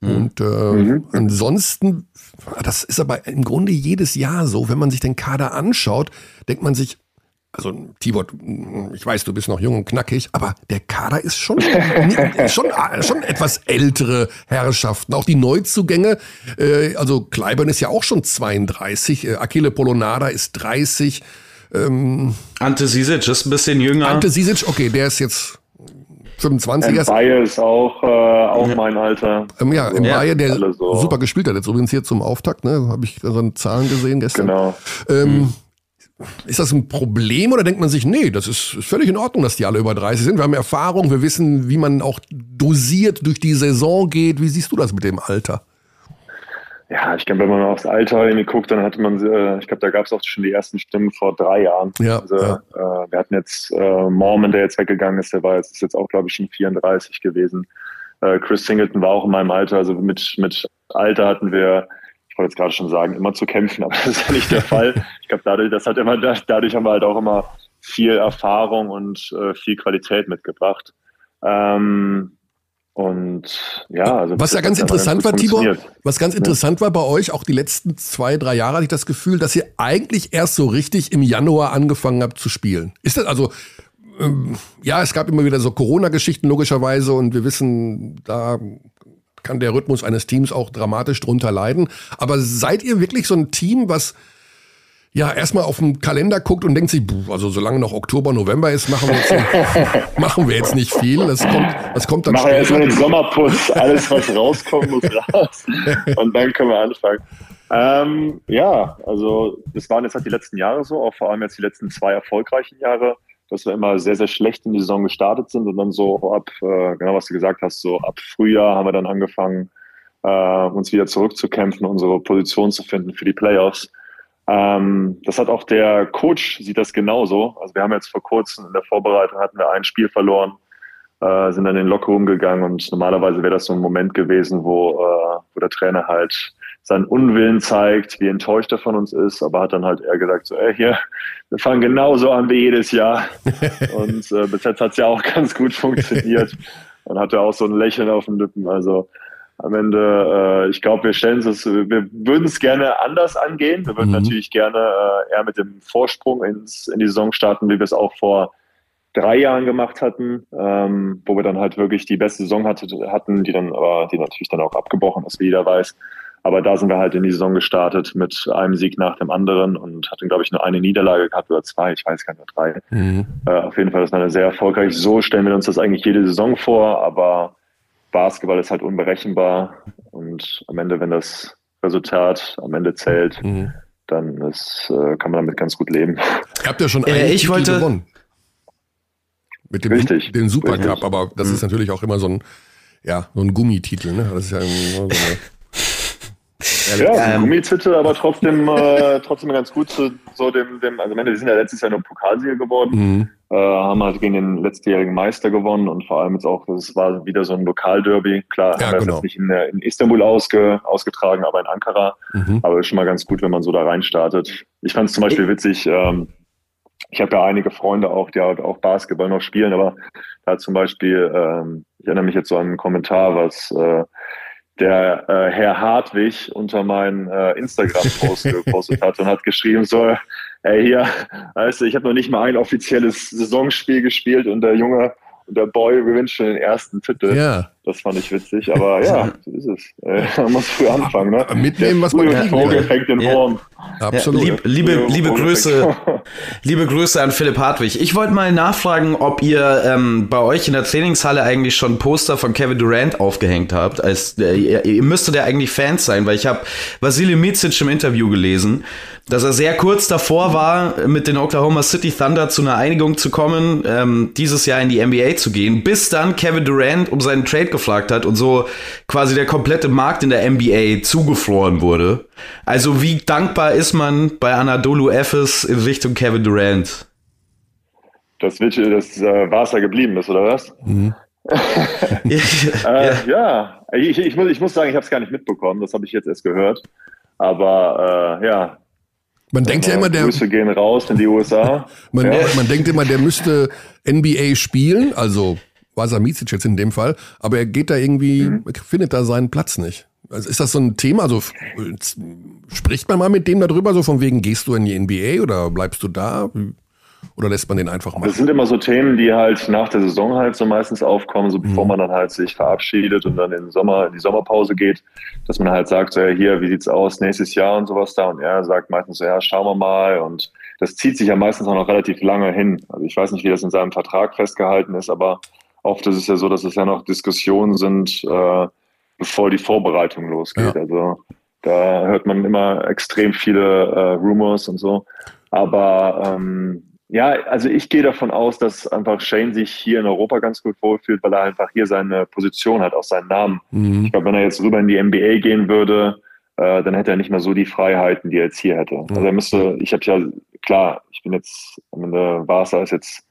Mhm. Und äh, mhm. ansonsten, das ist aber im Grunde jedes Jahr so, wenn man sich den Kader anschaut, denkt man sich, also Tibor, ich weiß, du bist noch jung und knackig, aber der Kader ist schon, [LAUGHS] schon, schon etwas ältere Herrschaften. Auch die Neuzugänge, äh, also Kleibern ist ja auch schon 32, äh, Achille Polonada ist 30. Ähm, Ante Sisic ist ein bisschen jünger. Ante Sisic, okay, der ist jetzt 25er. Mbaye ist auch, äh, auch ja. mein Alter. Ähm, ja, also, Mbaye, der so. super gespielt hat. Jetzt übrigens hier zum Auftakt, ne? Habe ich so Zahlen gesehen gestern. Genau. Ähm, mhm. Ist das ein Problem oder denkt man sich, nee, das ist, ist völlig in Ordnung, dass die alle über 30 sind? Wir haben Erfahrung, wir wissen, wie man auch dosiert durch die Saison geht. Wie siehst du das mit dem Alter? Ja, ich glaube, wenn man aufs Alter irgendwie guckt, dann hatte man, äh, ich glaube, da gab es auch schon die ersten Stimmen vor drei Jahren. Ja, also, ja. Äh, wir hatten jetzt äh, Mormon, der jetzt weggegangen ist, der war jetzt, ist jetzt auch, glaube ich, schon 34 gewesen. Äh, Chris Singleton war auch in meinem Alter, also mit, mit Alter hatten wir, ich wollte jetzt gerade schon sagen, immer zu kämpfen, [LAUGHS] aber das ist ja nicht der Fall. [LAUGHS] Ich glaube, dadurch, das hat immer, dadurch haben wir halt auch immer viel Erfahrung und äh, viel Qualität mitgebracht. Ähm, und ja, also was ja ganz interessant war, Tibor, was ganz interessant ja. war bei euch, auch die letzten zwei, drei Jahre hatte ich das Gefühl, dass ihr eigentlich erst so richtig im Januar angefangen habt zu spielen. Ist das also, ähm, ja, es gab immer wieder so Corona-Geschichten logischerweise und wir wissen, da kann der Rhythmus eines Teams auch dramatisch drunter leiden. Aber seid ihr wirklich so ein Team, was ja erstmal auf den Kalender guckt und denkt sich, also solange noch Oktober, November ist, machen wir jetzt nicht, [LAUGHS] machen wir jetzt nicht viel. Das kommt, das kommt dann Machen wir erstmal den Sommerputz, alles was rauskommt, muss raus. [LAUGHS] Und dann können wir anfangen. Ähm, ja, also das waren jetzt halt die letzten Jahre so, auch vor allem jetzt die letzten zwei erfolgreichen Jahre dass wir immer sehr, sehr schlecht in die Saison gestartet sind und dann so ab, äh, genau was du gesagt hast, so ab Frühjahr haben wir dann angefangen, äh, uns wieder zurückzukämpfen, unsere Position zu finden für die Playoffs. Ähm, das hat auch der Coach, sieht das genauso. Also wir haben jetzt vor kurzem in der Vorbereitung hatten wir ein Spiel verloren, äh, sind dann in den Lockerroom gegangen und normalerweise wäre das so ein Moment gewesen, wo, äh, wo der Trainer halt seinen Unwillen zeigt, wie enttäuscht er von uns ist, aber hat dann halt eher gesagt, so, ey, hier, wir fangen genauso an wie jedes Jahr. [LAUGHS] Und äh, bis jetzt hat es ja auch [LAUGHS] ganz gut funktioniert. Dann hat er auch so ein Lächeln auf den Lippen. Also am Ende, äh, ich glaube, wir stellen es, wir würden es gerne anders angehen. Wir würden mhm. natürlich gerne äh, eher mit dem Vorsprung ins, in die Saison starten, wie wir es auch vor drei Jahren gemacht hatten, ähm, wo wir dann halt wirklich die beste Saison hatte, hatten, die dann aber, die natürlich dann auch abgebrochen ist, wie jeder weiß. Aber da sind wir halt in die Saison gestartet mit einem Sieg nach dem anderen und hatten, glaube ich, nur eine Niederlage gehabt oder zwei, ich weiß gar nicht, drei. Mhm. Äh, auf jeden Fall ist eine sehr erfolgreich. So stellen wir uns das eigentlich jede Saison vor, aber Basketball ist halt unberechenbar und am Ende, wenn das Resultat am Ende zählt, mhm. dann ist, äh, kann man damit ganz gut leben. Ihr habt ja schon äh, einen äh, ich wollte gewonnen. Mit dem, Richtig. dem Supercup, aber das mhm. ist natürlich auch immer so ein, ja, so ein Gummititel, ne? Das ist ja so eine [LAUGHS] ja, ähm, Gummititel, aber trotzdem, äh, trotzdem ganz gut zu so dem, dem, also am Ende, wir sind ja letztes Jahr nur Pokalsieger geworden, mhm. Äh, haben halt gegen den letztjährigen Meister gewonnen und vor allem jetzt auch, das war wieder so ein Lokalderby. Klar, ja, haben wir genau. jetzt nicht in, in Istanbul ausge, ausgetragen, aber in Ankara. Mhm. Aber ist schon mal ganz gut, wenn man so da reinstartet. Ich fand es zum Beispiel witzig, ähm, ich habe ja einige Freunde auch, die halt auch Basketball noch spielen, aber da zum Beispiel, ähm, ich erinnere mich jetzt so an einen Kommentar, was äh, der äh, Herr Hartwig unter meinen äh, Instagram-Post [LAUGHS] gepostet hat und hat geschrieben, so, ey hier, weißt du, ich habe noch nicht mal ein offizielles Saisonspiel gespielt und der Junge und der Boy gewinnt schon den ersten Titel. Ja. Das fand ich witzig, aber ja, [LAUGHS] so ist es. Äh, [LAUGHS] man muss früh anfangen, ne? Mitnehmen, was man kann. Vogel fängt den Wurm. Ja. Absolut. Ja, lieb, liebe, liebe Grüße, [LAUGHS] liebe Grüße an Philipp Hartwig. Ich wollte mal nachfragen, ob ihr ähm, bei euch in der Trainingshalle eigentlich schon ein Poster von Kevin Durant aufgehängt habt. Als, äh, ihr, ihr müsstet ja eigentlich Fans sein, weil ich habe Vasily Micic im Interview gelesen dass er sehr kurz davor war, mit den Oklahoma City Thunder zu einer Einigung zu kommen, ähm, dieses Jahr in die NBA zu gehen, bis dann Kevin Durant um seinen Trade gefragt hat und so quasi der komplette Markt in der NBA zugefroren wurde. Also wie dankbar ist man bei Anadolu Efes in Richtung Kevin Durant? Das, wird, das äh, Wasser geblieben ist, oder was? Mhm. [LAUGHS] äh, ja, ja. Ich, ich, muss, ich muss sagen, ich habe es gar nicht mitbekommen. Das habe ich jetzt erst gehört. Aber äh, ja, man denkt ja, immer, der. Grüße gehen raus in die USA. [LAUGHS] man, ja. man denkt immer, der müsste NBA spielen, also Vasa Micic jetzt in dem Fall, aber er geht da irgendwie, mhm. findet da seinen Platz nicht. Also ist das so ein Thema? Also spricht man mal mit dem darüber, so von wegen, gehst du in die NBA oder bleibst du da? Oder lässt man den einfach machen? Das sind immer so Themen, die halt nach der Saison halt so meistens aufkommen, so bevor mhm. man dann halt sich verabschiedet und dann in, den Sommer, in die Sommerpause geht, dass man halt sagt, so, ja, hier, wie sieht's aus nächstes Jahr und sowas da. Und er sagt meistens so, ja, schauen wir mal. Und das zieht sich ja meistens auch noch relativ lange hin. Also ich weiß nicht, wie das in seinem Vertrag festgehalten ist, aber oft ist es ja so, dass es ja noch Diskussionen sind, äh, bevor die Vorbereitung losgeht. Ja. Also da hört man immer extrem viele äh, Rumors und so. Aber ähm, ja, also ich gehe davon aus, dass einfach Shane sich hier in Europa ganz gut wohlfühlt, weil er einfach hier seine Position hat, auch seinen Namen. Mhm. Ich glaube, wenn er jetzt rüber in die NBA gehen würde, äh, dann hätte er nicht mehr so die Freiheiten, die er jetzt hier hätte. Mhm. Also er müsste, ich habe ja, klar, ich bin jetzt, am Ende Barca ist jetzt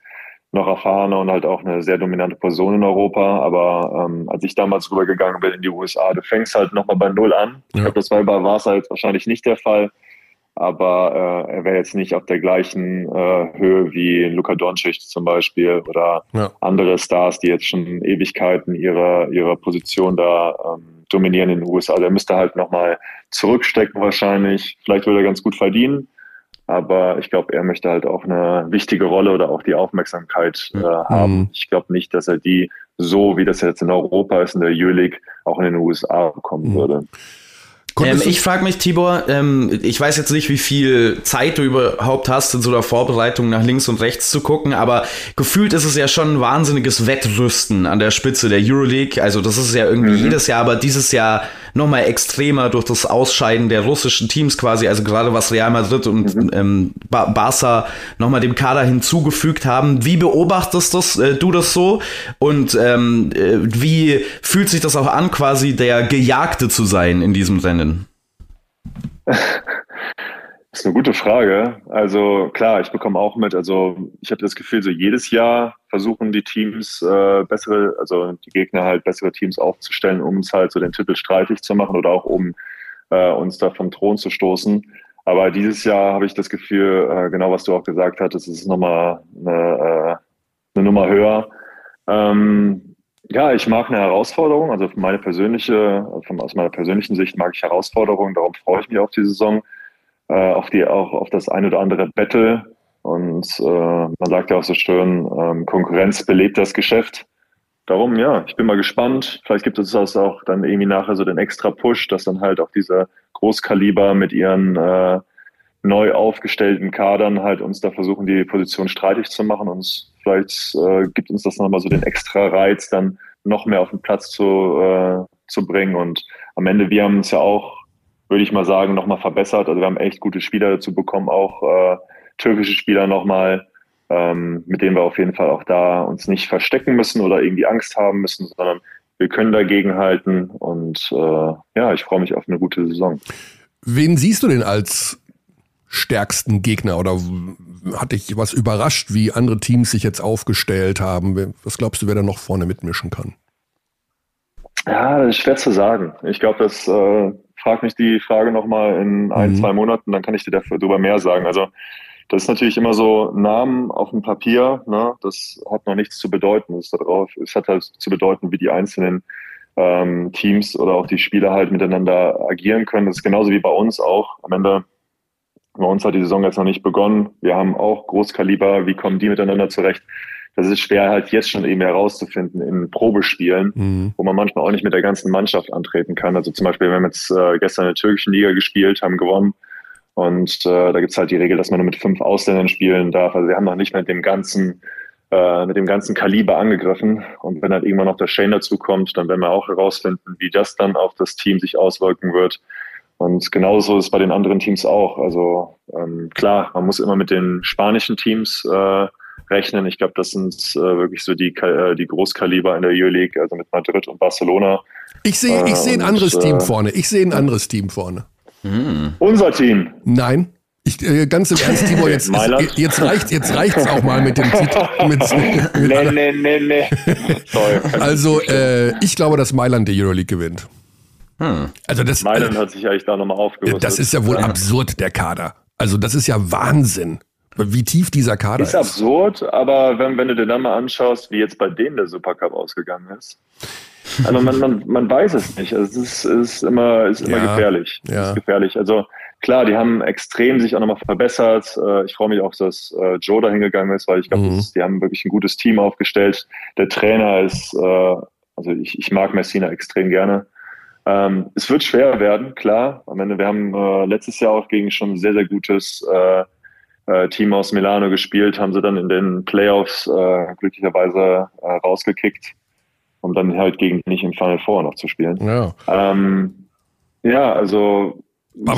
noch erfahrener und halt auch eine sehr dominante Person in Europa. Aber ähm, als ich damals rübergegangen bin in die USA, du fängst halt nochmal bei Null an. Ja. Ich glaube, das war bei Barca jetzt wahrscheinlich nicht der Fall. Aber äh, er wäre jetzt nicht auf der gleichen äh, Höhe wie Luka Doncic zum Beispiel oder ja. andere Stars, die jetzt schon Ewigkeiten ihre, ihre Position da ähm, dominieren in den USA. Der müsste halt nochmal zurückstecken wahrscheinlich. Vielleicht würde er ganz gut verdienen. Aber ich glaube, er möchte halt auch eine wichtige Rolle oder auch die Aufmerksamkeit äh, haben. Mhm. Ich glaube nicht, dass er die so, wie das jetzt in Europa ist, in der EU-League, auch in den USA bekommen mhm. würde. Ähm, ich frage mich, Tibor, ähm, ich weiß jetzt nicht, wie viel Zeit du überhaupt hast, in so einer Vorbereitung nach links und rechts zu gucken, aber gefühlt ist es ja schon ein wahnsinniges Wettrüsten an der Spitze der Euroleague. Also das ist ja irgendwie mhm. jedes Jahr, aber dieses Jahr nochmal extremer durch das Ausscheiden der russischen Teams quasi, also gerade was Real Madrid und mhm. ähm, Barca nochmal dem Kader hinzugefügt haben. Wie beobachtest das, äh, du das so? Und ähm, äh, wie fühlt sich das auch an, quasi der Gejagte zu sein in diesem Rennen? [LAUGHS] Das ist eine gute Frage. Also klar, ich bekomme auch mit. Also ich habe das Gefühl, so jedes Jahr versuchen die Teams äh, bessere, also die Gegner halt bessere Teams aufzustellen, um es halt so den Titel streitig zu machen oder auch um äh, uns da vom Thron zu stoßen. Aber dieses Jahr habe ich das Gefühl, äh, genau was du auch gesagt hattest, es ist nochmal eine, äh, eine Nummer höher. Ähm, ja, ich mag eine Herausforderung. Also meine persönliche, aus meiner persönlichen Sicht mag ich Herausforderungen. Darum freue ich mich auf die Saison, äh, auf die auch auf das ein oder andere Battle. Und äh, man sagt ja auch so schön, ähm, Konkurrenz belebt das Geschäft. Darum, ja, ich bin mal gespannt. Vielleicht gibt es das auch dann irgendwie nachher so den extra Push, dass dann halt auch diese Großkaliber mit ihren äh, neu aufgestellten Kadern halt uns da versuchen, die Position streitig zu machen. Und vielleicht äh, gibt uns das nochmal so den extra Reiz, dann noch mehr auf den Platz zu, äh, zu bringen. Und am Ende, wir haben es ja auch, würde ich mal sagen, nochmal verbessert. Also wir haben echt gute Spieler dazu bekommen, auch äh, türkische Spieler nochmal, ähm, mit denen wir auf jeden Fall auch da uns nicht verstecken müssen oder irgendwie Angst haben müssen, sondern wir können dagegen halten. Und äh, ja, ich freue mich auf eine gute Saison. Wen siehst du denn als stärksten Gegner oder hat dich was überrascht, wie andere Teams sich jetzt aufgestellt haben? Was glaubst du, wer da noch vorne mitmischen kann? Ja, das ist schwer zu sagen. Ich glaube, das äh, frag mich die Frage nochmal in ein, mhm. zwei Monaten, dann kann ich dir darüber mehr sagen. Also das ist natürlich immer so Namen auf dem Papier, ne? das hat noch nichts zu bedeuten. Das darauf, es hat halt zu bedeuten, wie die einzelnen ähm, Teams oder auch die Spieler halt miteinander agieren können. Das ist genauso wie bei uns auch. Am Ende bei uns hat die Saison jetzt noch nicht begonnen. Wir haben auch Großkaliber. Wie kommen die miteinander zurecht? Das ist schwer halt jetzt schon eben herauszufinden in Probespielen, mhm. wo man manchmal auch nicht mit der ganzen Mannschaft antreten kann. Also zum Beispiel, wir haben jetzt äh, gestern in der türkischen Liga gespielt, haben gewonnen. Und äh, da gibt's halt die Regel, dass man nur mit fünf Ausländern spielen darf. Also wir haben noch nicht mit dem ganzen äh, mit dem ganzen Kaliber angegriffen. Und wenn dann irgendwann noch der Shane dazu kommt, dann werden wir auch herausfinden, wie das dann auf das Team sich auswirken wird. Und genauso ist es bei den anderen Teams auch. Also ähm, klar, man muss immer mit den spanischen Teams äh, rechnen. Ich glaube, das sind äh, wirklich so die, äh, die Großkaliber in der EU-League, also mit Madrid und Barcelona. Ich sehe ich seh ein anderes und, Team äh, vorne. Ich sehe ein anderes Team vorne. Hm. Unser Team. Nein. Ich, äh, ganz im Ernst, Timo, jetzt, jetzt, jetzt reicht jetzt reicht's auch mal mit dem Titel. Mit, [LAUGHS] mit nee, nee, nee, nee. Also, äh, ich glaube, dass Mailand die Euroleague gewinnt. Hm. Also das, Mailand äh, hat sich eigentlich da nochmal aufgerüstet. Das ist ja wohl absurd, der Kader. Also das ist ja Wahnsinn, wie tief dieser Kader ist. Ist absurd, aber wenn, wenn du dir dann mal anschaust, wie jetzt bei denen der Supercup ausgegangen ist. Also man, man, man weiß es nicht. Also es ist, ist immer, ist immer ja, gefährlich. Ja. Ist gefährlich. Also klar, die haben extrem sich auch nochmal verbessert. Äh, ich freue mich auch, dass äh, Joe da hingegangen ist, weil ich glaube, mhm. die haben wirklich ein gutes Team aufgestellt. Der Trainer ist, also ich, ich mag Messina extrem gerne. Ähm, es wird schwer werden, klar. Am Ende, wir haben äh, letztes Jahr auch gegen schon ein sehr, sehr gutes äh, äh, Team aus Milano gespielt, haben sie dann in den Playoffs äh, glücklicherweise äh, rausgekickt, um dann halt gegen nicht im Final Four noch zu spielen. Ja, ähm, ja also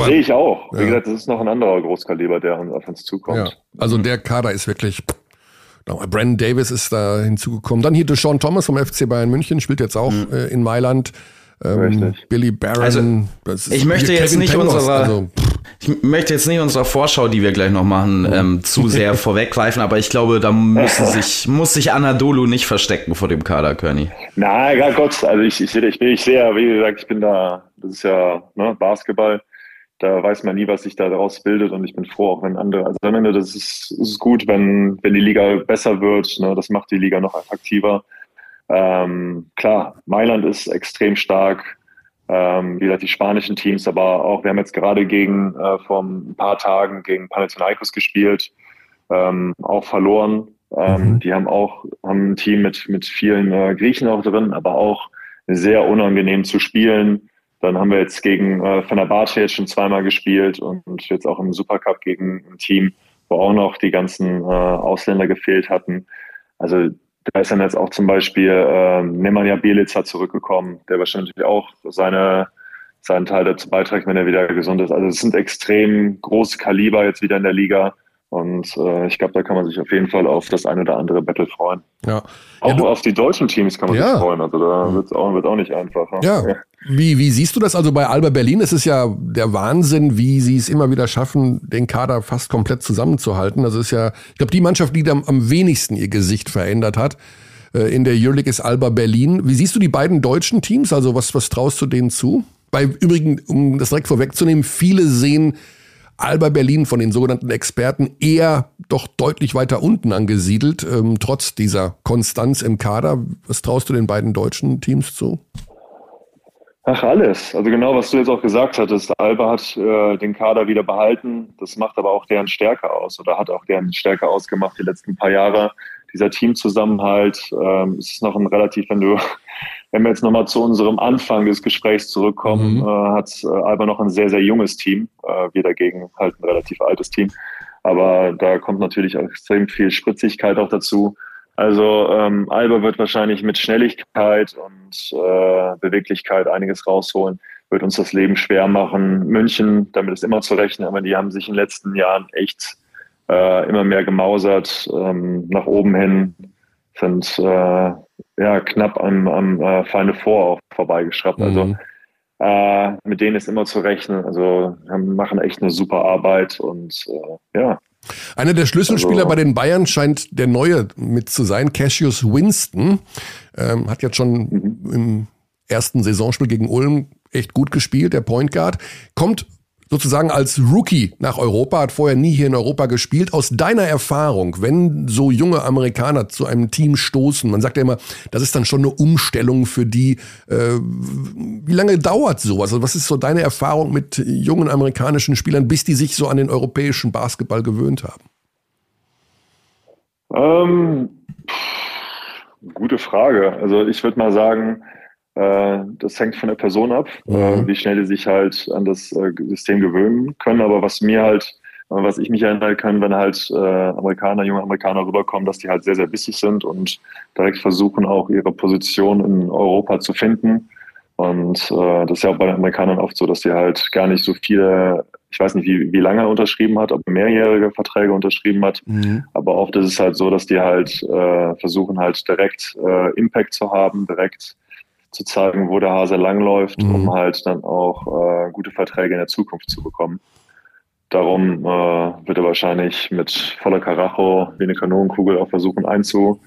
sehe ich auch. Wie ja. gesagt, das ist noch ein anderer Großkaliber, der auf uns zukommt. Ja. Also der Kader ist wirklich Brandon Davis ist da hinzugekommen. Dann hier Deshaun Thomas vom FC Bayern München, spielt jetzt auch mhm. äh, in Mailand. Ähm, Billy Barron. Also, ich möchte jetzt nicht Penos, unsere. Also, Ich möchte jetzt nicht unserer Vorschau, die wir gleich noch machen, ähm, zu sehr [LAUGHS] vorweggreifen, aber ich glaube, da müssen sich, muss sich Anadolu nicht verstecken vor dem Kader, Körny. Na, ja Gott, also ich, ich, ich, ich sehe, wie gesagt, ich bin da, das ist ja ne, Basketball, da weiß man nie, was sich da daraus bildet und ich bin froh, auch wenn andere, also am Ende, das ist, ist gut, wenn, wenn die Liga besser wird, ne, das macht die Liga noch attraktiver. Ähm, klar, Mailand ist extrem stark, ähm, wie gesagt, die spanischen Teams, aber auch, wir haben jetzt gerade gegen, äh, vor ein paar Tagen gegen Panathinaikos gespielt, ähm, auch verloren. Ähm, mhm. Die haben auch haben ein Team mit, mit vielen äh, Griechen auch drin, aber auch sehr unangenehm zu spielen. Dann haben wir jetzt gegen äh, Fenerbahce jetzt schon zweimal gespielt und, und jetzt auch im Supercup gegen ein Team, wo auch noch die ganzen äh, Ausländer gefehlt hatten. Also da ist dann jetzt auch zum Beispiel äh, Nemanja Bielica zurückgekommen, der wahrscheinlich auch seine, seinen Teil dazu beiträgt, wenn er wieder gesund ist. Also es sind extrem große Kaliber jetzt wieder in der Liga. Und äh, ich glaube, da kann man sich auf jeden Fall auf das ein oder andere Battle freuen. Ja. Auch ja, auf die deutschen Teams kann man ja. sich freuen. Also da wird's auch, wird auch nicht einfacher. Ja. ja. Wie, wie siehst du das? Also bei Alba Berlin ist es ja der Wahnsinn, wie sie es immer wieder schaffen, den Kader fast komplett zusammenzuhalten. Also ist ja, ich glaube, die Mannschaft, die am, am wenigsten ihr Gesicht verändert hat äh, in der Euroleague ist Alba Berlin. Wie siehst du die beiden deutschen Teams? Also was, was traust du denen zu? Bei übrigens, um das direkt vorwegzunehmen, viele sehen Alba Berlin von den sogenannten Experten eher doch deutlich weiter unten angesiedelt, ähm, trotz dieser Konstanz im Kader. Was traust du den beiden deutschen Teams zu? Ach, alles. Also genau, was du jetzt auch gesagt hattest. Alba hat äh, den Kader wieder behalten. Das macht aber auch deren Stärke aus oder hat auch deren Stärke ausgemacht die letzten paar Jahre. Dieser Teamzusammenhalt ähm, ist noch ein relativ, wenn du [LAUGHS] wenn wir jetzt nochmal zu unserem Anfang des Gesprächs zurückkommen, mhm. äh, hat äh, Alba noch ein sehr, sehr junges Team. Äh, wir dagegen halt ein relativ altes Team. Aber da kommt natürlich auch extrem viel Spritzigkeit auch dazu. Also ähm, Alba wird wahrscheinlich mit Schnelligkeit und äh, Beweglichkeit einiges rausholen, wird uns das Leben schwer machen. München, damit ist immer zu rechnen, aber die haben sich in den letzten Jahren echt äh, immer mehr gemausert, ähm, nach oben hin, sind äh, ja, knapp am, am äh, Final Four auch vorbeigeschraubt. Also, mhm. Also äh, mit denen ist immer zu rechnen. Also machen echt eine super Arbeit und äh, ja. Einer der Schlüsselspieler also, bei den Bayern scheint der neue mit zu sein, Cassius Winston. Ähm, hat jetzt schon mhm. im ersten Saisonspiel gegen Ulm echt gut gespielt, der Point Guard. Kommt sozusagen als Rookie nach Europa, hat vorher nie hier in Europa gespielt. Aus deiner Erfahrung, wenn so junge Amerikaner zu einem Team stoßen, man sagt ja immer, das ist dann schon eine Umstellung für die. Äh, wie lange dauert sowas? Also was ist so deine Erfahrung mit jungen amerikanischen Spielern, bis die sich so an den europäischen Basketball gewöhnt haben? Ähm, gute Frage. Also ich würde mal sagen, das hängt von der Person ab, äh, mhm. wie schnell die sich halt an das äh, System gewöhnen können. Aber was mir halt, was ich mich erinnern kann, wenn halt Amerikaner, junge Amerikaner rüberkommen, dass die halt sehr, sehr bissig sind und direkt versuchen, auch ihre Position in Europa zu finden. Und äh, das ist ja auch bei den Amerikanern oft so, dass die halt gar nicht so viele, ich weiß nicht, wie, wie lange er unterschrieben hat, ob mehrjährige Verträge unterschrieben hat, mhm. aber oft ist es halt so, dass die halt äh, versuchen halt direkt äh, Impact zu haben, direkt zu zeigen, wo der Hase langläuft, mhm. um halt dann auch äh, gute Verträge in der Zukunft zu bekommen. Darum äh, wird er wahrscheinlich mit voller Karacho wie eine Kanonenkugel auch versuchen einzu,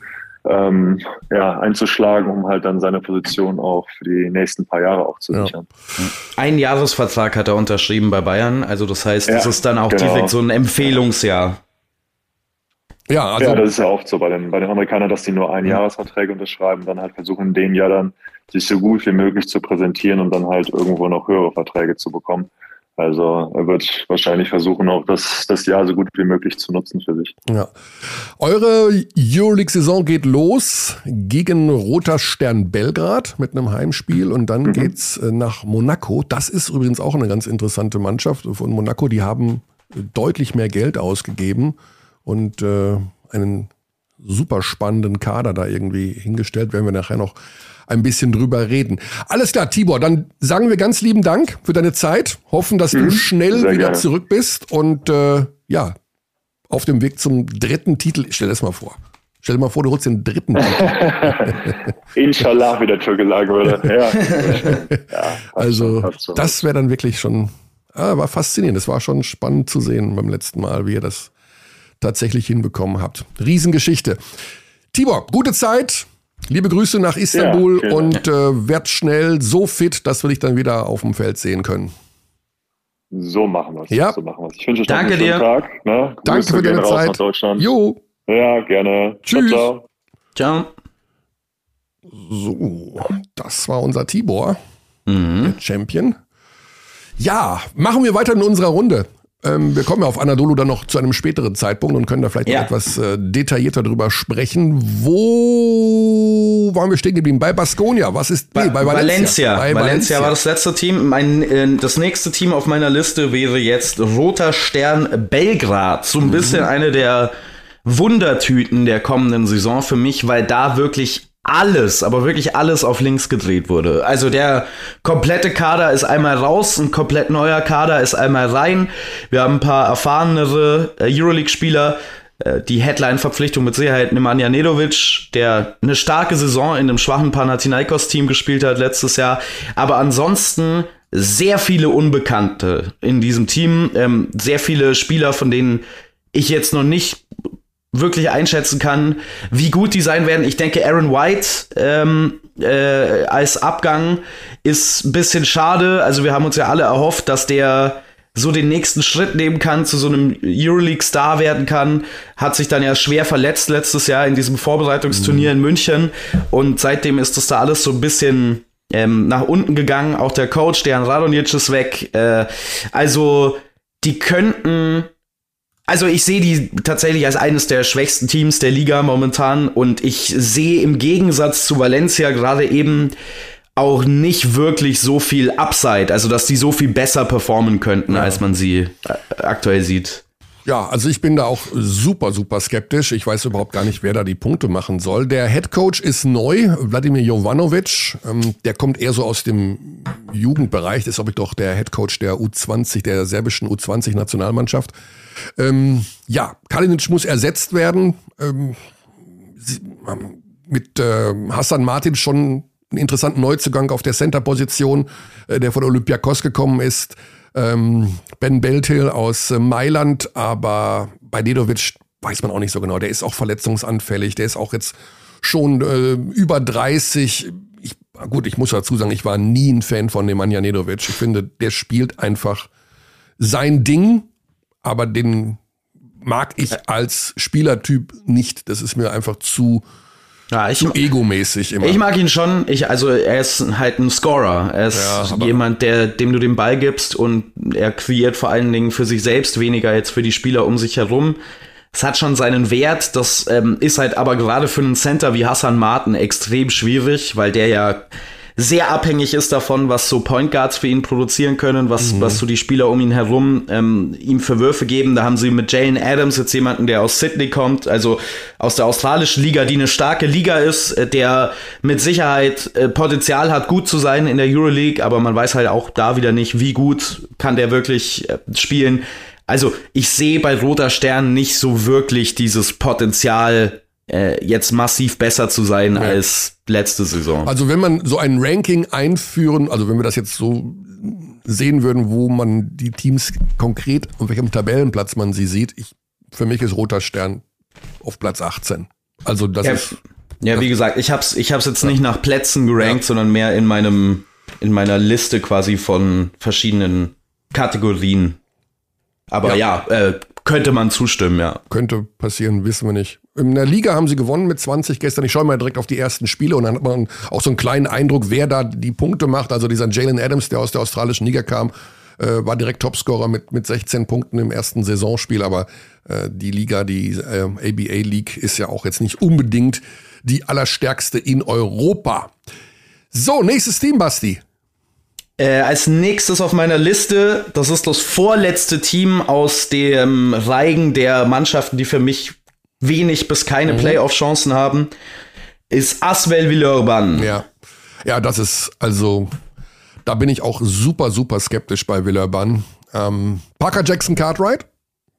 ähm, ja, einzuschlagen, um halt dann seine Position auch für die nächsten paar Jahre auch zu sichern. Ja. Ein Jahresvertrag hat er unterschrieben bei Bayern, also das heißt, ja, das ist dann auch genau. direkt so ein Empfehlungsjahr. Ja, also ja, das ist ja oft so bei den, bei den Amerikanern, dass die nur ein Jahresverträge unterschreiben, dann halt versuchen, in dem Jahr dann sich so gut wie möglich zu präsentieren und dann halt irgendwo noch höhere Verträge zu bekommen. Also er wird wahrscheinlich versuchen, auch das, das Jahr so gut wie möglich zu nutzen für sich. Ja. Eure Euroleague-Saison geht los gegen Roter Stern Belgrad mit einem Heimspiel und dann mhm. geht's äh, nach Monaco. Das ist übrigens auch eine ganz interessante Mannschaft von Monaco. Die haben deutlich mehr Geld ausgegeben und äh, einen super spannenden Kader da irgendwie hingestellt. Werden wir nachher noch ein bisschen drüber reden. Alles klar, Tibor, dann sagen wir ganz lieben Dank für deine Zeit. Hoffen, dass mhm, du schnell wieder gerne. zurück bist und äh, ja, auf dem Weg zum dritten Titel. Stell dir das mal vor. Stell dir mal vor, du holst den dritten Titel. [LAUGHS] Inshallah, wie der Türke sagen würde. [LAUGHS] Ja. ja also, das wäre dann wirklich schon Ja, war faszinierend. Es war schon spannend zu sehen beim letzten Mal, wie ihr das tatsächlich hinbekommen habt. Riesengeschichte. Tibor, gute Zeit. Liebe Grüße nach Istanbul ja, und äh, werd schnell so fit, dass wir dich dann wieder auf dem Feld sehen können. So machen wir es. Ja. So machen wir's. Ich wünsche euch Danke einen schönen dir. Tag. Ne? Danke für deine Zeit. Nach Deutschland. Jo. Ja, gerne. Tschüss. Ciao, ciao. So, das war unser Tibor, mhm. der Champion. Ja, machen wir weiter in unserer Runde. Ähm, wir kommen ja auf Anadolu dann noch zu einem späteren Zeitpunkt und können da vielleicht ja. noch etwas äh, detaillierter drüber sprechen. Wo waren wir stehen geblieben? Bei Baskonia. Was ist nee, bei, bei Valencia? Valencia. Bei Valencia war das letzte Team. Mein, äh, das nächste Team auf meiner Liste wäre jetzt Roter Stern Belgrad. So ein mhm. bisschen eine der Wundertüten der kommenden Saison für mich, weil da wirklich alles, aber wirklich alles auf links gedreht wurde. Also der komplette Kader ist einmal raus, ein komplett neuer Kader ist einmal rein. Wir haben ein paar erfahrenere äh, Euroleague-Spieler. Äh, die Headline-Verpflichtung mit Sicherheit Nemanja Nedovic, der eine starke Saison in einem schwachen Panathinaikos-Team gespielt hat letztes Jahr. Aber ansonsten sehr viele Unbekannte in diesem Team. Ähm, sehr viele Spieler, von denen ich jetzt noch nicht wirklich einschätzen kann, wie gut die sein werden. Ich denke, Aaron White ähm, äh, als Abgang ist ein bisschen schade. Also wir haben uns ja alle erhofft, dass der so den nächsten Schritt nehmen kann, zu so einem Euroleague-Star werden kann. Hat sich dann ja schwer verletzt letztes Jahr in diesem Vorbereitungsturnier mhm. in München. Und seitdem ist das da alles so ein bisschen ähm, nach unten gegangen. Auch der Coach, Dejan Radonjic ist weg. Äh, also die könnten also ich sehe die tatsächlich als eines der schwächsten Teams der Liga momentan und ich sehe im Gegensatz zu Valencia gerade eben auch nicht wirklich so viel Upside, also dass die so viel besser performen könnten, ja. als man sie äh, aktuell sieht. Ja, also ich bin da auch super, super skeptisch. Ich weiß überhaupt gar nicht, wer da die Punkte machen soll. Der Head Coach ist neu, Wladimir Jovanovic. Ähm, der kommt eher so aus dem Jugendbereich. Das ist, glaube ich, doch der Head Coach der U20, der serbischen U20-Nationalmannschaft. Ähm, ja, Kalinic muss ersetzt werden. Ähm, mit äh, Hassan Martin schon einen interessanten Neuzugang auf der Center-Position, äh, der von Olympiakos gekommen ist. Ähm, ben Beltil aus äh, Mailand, aber bei Nedovic weiß man auch nicht so genau. Der ist auch verletzungsanfällig, der ist auch jetzt schon äh, über 30. Ich, gut, ich muss dazu sagen, ich war nie ein Fan von Nemanja Nedovic. Ich finde, der spielt einfach sein Ding aber den mag ich als Spielertyp nicht. Das ist mir einfach zu, ja, ich, zu egomäßig immer. Ich mag ihn schon. Ich, also er ist halt ein Scorer. Er ist ja, jemand, der, dem du den Ball gibst und er kreiert vor allen Dingen für sich selbst weniger jetzt für die Spieler um sich herum. Es hat schon seinen Wert. Das ähm, ist halt aber gerade für einen Center wie Hassan Martin extrem schwierig, weil der ja sehr abhängig ist davon, was so Point Guards für ihn produzieren können, was, mhm. was so die Spieler um ihn herum ähm, ihm für Würfe geben. Da haben sie mit Jalen Adams jetzt jemanden, der aus Sydney kommt, also aus der australischen Liga, die eine starke Liga ist, äh, der mit Sicherheit äh, Potenzial hat, gut zu sein in der Euroleague, aber man weiß halt auch da wieder nicht, wie gut kann der wirklich äh, spielen. Also ich sehe bei Roter Stern nicht so wirklich dieses Potenzial, äh, jetzt massiv besser zu sein ja. als letzte Saison. Also wenn man so ein Ranking einführen, also wenn wir das jetzt so sehen würden, wo man die Teams konkret, auf welchem Tabellenplatz man sie sieht, ich, für mich ist Roter Stern auf Platz 18. Also das ja, ist. Ja, wie gesagt, ich hab's, ich hab's jetzt nicht nach Plätzen gerankt, ja. sondern mehr in meinem, in meiner Liste quasi von verschiedenen Kategorien. Aber ja, ja äh, könnte man zustimmen, ja. Könnte passieren, wissen wir nicht. In der Liga haben sie gewonnen mit 20 gestern. Ich schaue mal direkt auf die ersten Spiele und dann hat man auch so einen kleinen Eindruck, wer da die Punkte macht. Also dieser Jalen Adams, der aus der australischen Liga kam, äh, war direkt Topscorer mit, mit 16 Punkten im ersten Saisonspiel. Aber äh, die Liga, die äh, ABA League, ist ja auch jetzt nicht unbedingt die allerstärkste in Europa. So, nächstes Team, Basti. Äh, als nächstes auf meiner Liste, das ist das vorletzte Team aus dem Reigen der Mannschaften, die für mich wenig bis keine mhm. Playoff-Chancen haben, ist Aswell Villeurbanne. Ja. Ja, das ist also, da bin ich auch super, super skeptisch bei Villeurbanne. Ähm, Parker Jackson Cartwright,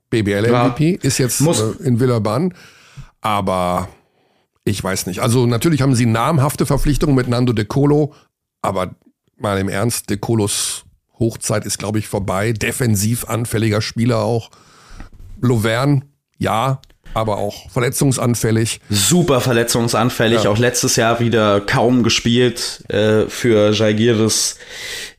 BBL MVP, ja. ist jetzt. Äh, in Villeurbanne, aber ich weiß nicht. Also natürlich haben sie namhafte Verpflichtungen mit Nando De Colo, aber mal im Ernst, De Colos Hochzeit ist, glaube ich, vorbei. Defensiv anfälliger Spieler auch. Lovern, ja, aber auch verletzungsanfällig. Super verletzungsanfällig, ja. auch letztes Jahr wieder kaum gespielt äh, für Jaigiris.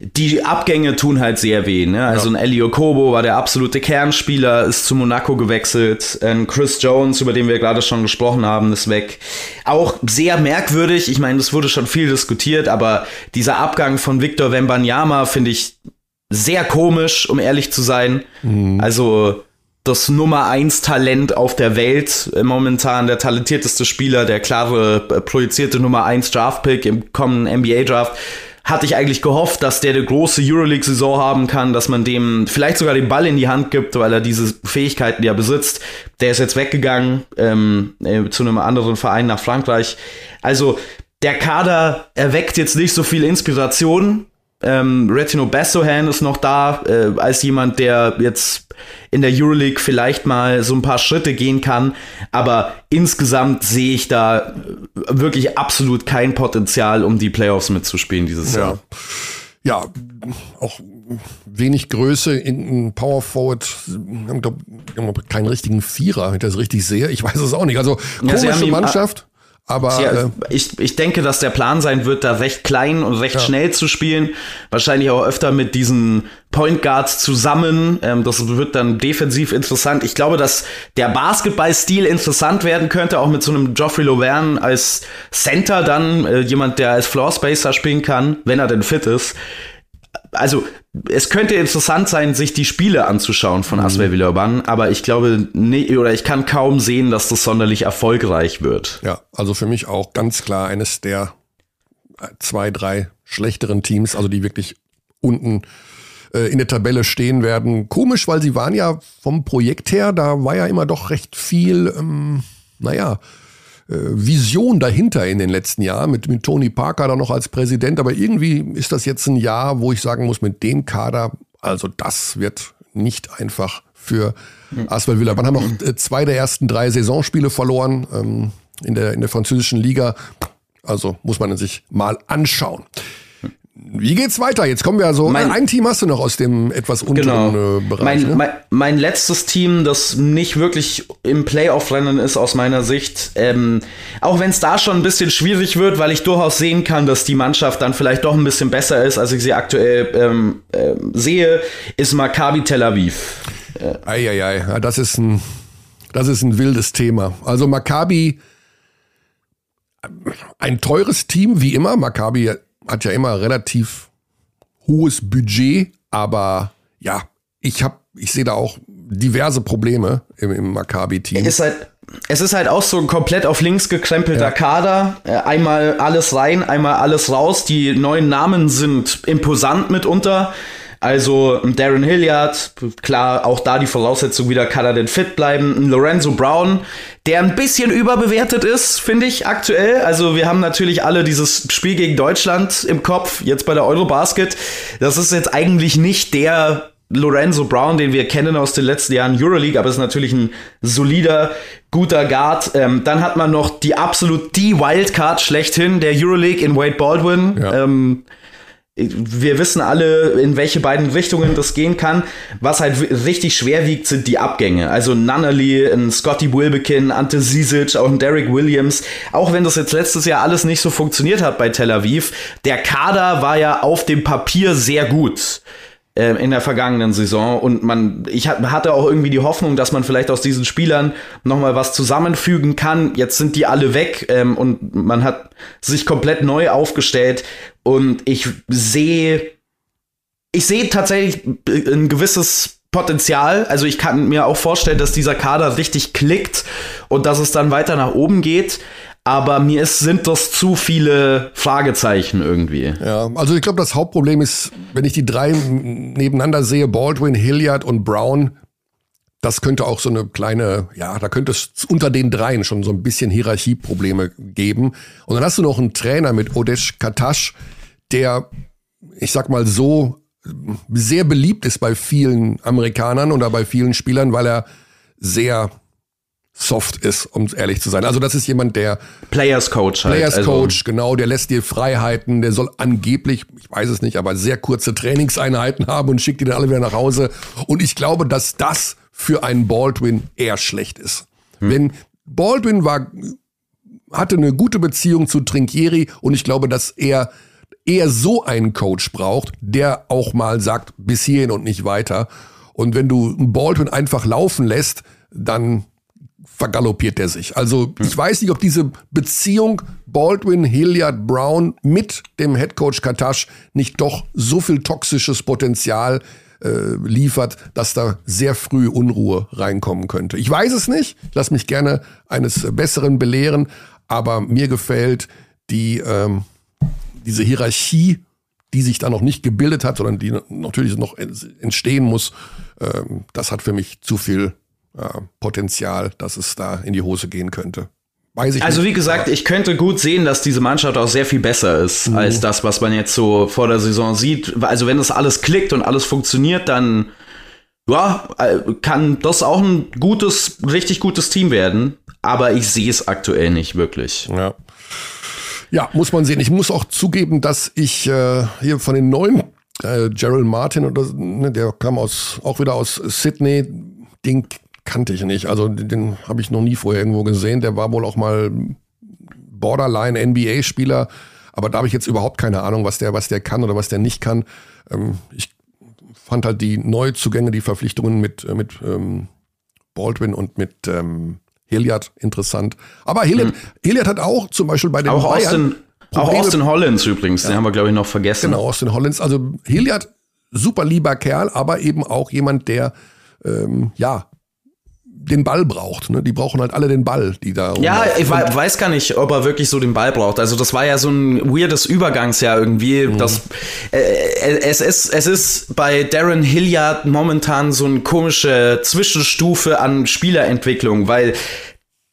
Die Abgänge tun halt sehr weh. Ne? Also ja. ein Elio Kobo war der absolute Kernspieler, ist zu Monaco gewechselt. Ein Chris Jones, über den wir gerade schon gesprochen haben, ist weg. Auch sehr merkwürdig. Ich meine, es wurde schon viel diskutiert, aber dieser Abgang von Victor Wembanyama finde ich sehr komisch, um ehrlich zu sein. Mhm. Also das Nummer eins Talent auf der Welt äh, momentan, der talentierteste Spieler, der klare äh, projizierte Nummer eins Draftpick im kommenden NBA Draft. Hatte ich eigentlich gehofft, dass der eine große Euroleague-Saison haben kann, dass man dem vielleicht sogar den Ball in die Hand gibt, weil er diese Fähigkeiten ja besitzt. Der ist jetzt weggegangen ähm, äh, zu einem anderen Verein nach Frankreich. Also der Kader erweckt jetzt nicht so viel Inspiration, ähm, Retino Bassohan ist noch da, äh, als jemand, der jetzt in der Euroleague vielleicht mal so ein paar Schritte gehen kann. Aber insgesamt sehe ich da wirklich absolut kein Potenzial, um die Playoffs mitzuspielen dieses ja. Jahr. Ja, auch wenig Größe in Power Forward, haben glaub, keinen richtigen Vierer, wenn ich das richtig sehe. Ich weiß es auch nicht. Also komische ja, Mannschaft. Aber ja, äh, ich, ich denke, dass der Plan sein wird, da recht klein und recht ja. schnell zu spielen. Wahrscheinlich auch öfter mit diesen Point Guards zusammen. Ähm, das wird dann defensiv interessant. Ich glaube, dass der Basketballstil interessant werden könnte, auch mit so einem Geoffrey Lovern als Center dann, äh, jemand, der als Floor Spacer spielen kann, wenn er denn fit ist also es könnte interessant sein, sich die Spiele anzuschauen von mhm. Aswell Villeurbanne, aber ich glaube nee, oder ich kann kaum sehen, dass das sonderlich erfolgreich wird. Ja, also für mich auch ganz klar eines der zwei, drei schlechteren Teams, also die wirklich unten äh, in der Tabelle stehen werden. Komisch, weil sie waren ja vom Projekt her, da war ja immer doch recht viel, ähm, naja, äh, Vision dahinter in den letzten Jahren, mit, mit Tony Parker da noch als Präsident. Aber irgendwie ist das jetzt ein Jahr, wo ich sagen muss, mit dem Kader, also das wird nicht einfach für Aswell Villa. Man haben noch äh, zwei der ersten drei Saisonspiele verloren ähm, in, der, in der französischen Liga. Also muss man sich mal anschauen. Wie geht's weiter? Jetzt kommen wir also. Mein, ein Team hast du noch aus dem etwas unteren genau. Äh, Bereich. Mein, ne? mein, mein, letztes Team, das nicht wirklich im Playoff-Rennen ist aus meiner Sicht, ähm, auch wenn es da schon ein bisschen schwierig wird, weil ich durchaus sehen kann, dass die Mannschaft dann vielleicht doch ein bisschen besser ist, als ich sie aktuell ähm, äh, sehe, ist Maccabi Tel Aviv. Äh. Eieiei, ja, das ist ein, das ist ein wildes Thema. Also Maccabi, ein teures Team wie immer. Maccabi hat ja immer relativ hohes Budget, aber ja, ich habe, ich sehe da auch diverse Probleme im, im Maccabi-Team. Es, halt, es ist halt auch so ein komplett auf links gekrempelter ja. Kader. Äh, einmal alles rein, einmal alles raus. Die neuen Namen sind imposant mitunter. Also Darren Hilliard, klar, auch da die Voraussetzung wieder, kann er denn fit bleiben. Lorenzo Brown, der ein bisschen überbewertet ist, finde ich aktuell. Also wir haben natürlich alle dieses Spiel gegen Deutschland im Kopf, jetzt bei der Eurobasket. Das ist jetzt eigentlich nicht der Lorenzo Brown, den wir kennen aus den letzten Jahren Euroleague, aber ist natürlich ein solider, guter Guard. Ähm, dann hat man noch die absolut die Wildcard schlechthin der Euroleague in Wade Baldwin. Ja. Ähm, wir wissen alle, in welche beiden Richtungen das gehen kann. Was halt richtig schwer wiegt, sind die Abgänge. Also Nunnally, Scotty Wilbekin, Ante Sisic, auch ein Derek Williams. Auch wenn das jetzt letztes Jahr alles nicht so funktioniert hat bei Tel Aviv, der Kader war ja auf dem Papier sehr gut. Ähm, in der vergangenen Saison und man ich hatte auch irgendwie die Hoffnung, dass man vielleicht aus diesen Spielern noch mal was zusammenfügen kann. Jetzt sind die alle weg ähm, und man hat sich komplett neu aufgestellt und ich sehe ich sehe tatsächlich ein gewisses Potenzial. Also ich kann mir auch vorstellen, dass dieser Kader richtig klickt und dass es dann weiter nach oben geht aber mir ist, sind das zu viele Fragezeichen irgendwie. Ja, also ich glaube, das Hauptproblem ist, wenn ich die drei nebeneinander sehe, Baldwin, Hilliard und Brown, das könnte auch so eine kleine, ja, da könnte es unter den dreien schon so ein bisschen Hierarchieprobleme geben. Und dann hast du noch einen Trainer mit Odesh Katash, der, ich sag mal so, sehr beliebt ist bei vielen Amerikanern oder bei vielen Spielern, weil er sehr soft ist, um ehrlich zu sein. Also das ist jemand, der Players Coach halt. Players also. Coach, genau, der lässt dir Freiheiten, der soll angeblich, ich weiß es nicht, aber sehr kurze Trainingseinheiten haben und schickt die dann alle wieder nach Hause. Und ich glaube, dass das für einen Baldwin eher schlecht ist. Hm. Wenn Baldwin war, hatte eine gute Beziehung zu Trinkieri und ich glaube, dass er eher so einen Coach braucht, der auch mal sagt, bis hierhin und nicht weiter. Und wenn du einen Baldwin einfach laufen lässt, dann vergaloppiert er sich. Also ich weiß nicht, ob diese Beziehung Baldwin, Hilliard, Brown mit dem Headcoach Katasch nicht doch so viel toxisches Potenzial äh, liefert, dass da sehr früh Unruhe reinkommen könnte. Ich weiß es nicht, lass mich gerne eines Besseren belehren, aber mir gefällt die, ähm, diese Hierarchie, die sich da noch nicht gebildet hat, sondern die natürlich noch entstehen muss, ähm, das hat für mich zu viel äh, Potenzial, dass es da in die Hose gehen könnte. Weiß ich also nicht, wie gesagt, ich könnte gut sehen, dass diese Mannschaft auch sehr viel besser ist mhm. als das, was man jetzt so vor der Saison sieht. Also wenn das alles klickt und alles funktioniert, dann ja, äh, kann das auch ein gutes, richtig gutes Team werden. Aber ich sehe es aktuell nicht wirklich. Ja. Ja, muss man sehen. Ich muss auch zugeben, dass ich äh, hier von den neuen äh, Gerald Martin oder ne, der kam aus auch wieder aus Sydney, den kannte ich nicht. Also den, habe ich noch nie vorher irgendwo gesehen. Der war wohl auch mal Borderline NBA-Spieler, aber da habe ich jetzt überhaupt keine Ahnung, was der, was der kann oder was der nicht kann. Ähm, ich fand halt die Neuzugänge, die Verpflichtungen mit, äh, mit ähm, Baldwin und mit ähm, Hilliard interessant. Aber Hilliard, hm. Hilliard hat auch zum Beispiel bei den auch Bayern Austin, auch Austin Hollins übrigens, ja. den haben wir glaube ich noch vergessen. Genau, Austin Hollins. Also Hilliard, super lieber Kerl, aber eben auch jemand, der ähm, ja den Ball braucht. Ne? Die brauchen halt alle den Ball, die da. Ja, ich weiß gar nicht, ob er wirklich so den Ball braucht. Also das war ja so ein weirdes Übergangsjahr irgendwie. Mhm. Das, äh, äh es, ist, es ist bei Darren Hilliard momentan so eine komische Zwischenstufe an Spielerentwicklung, weil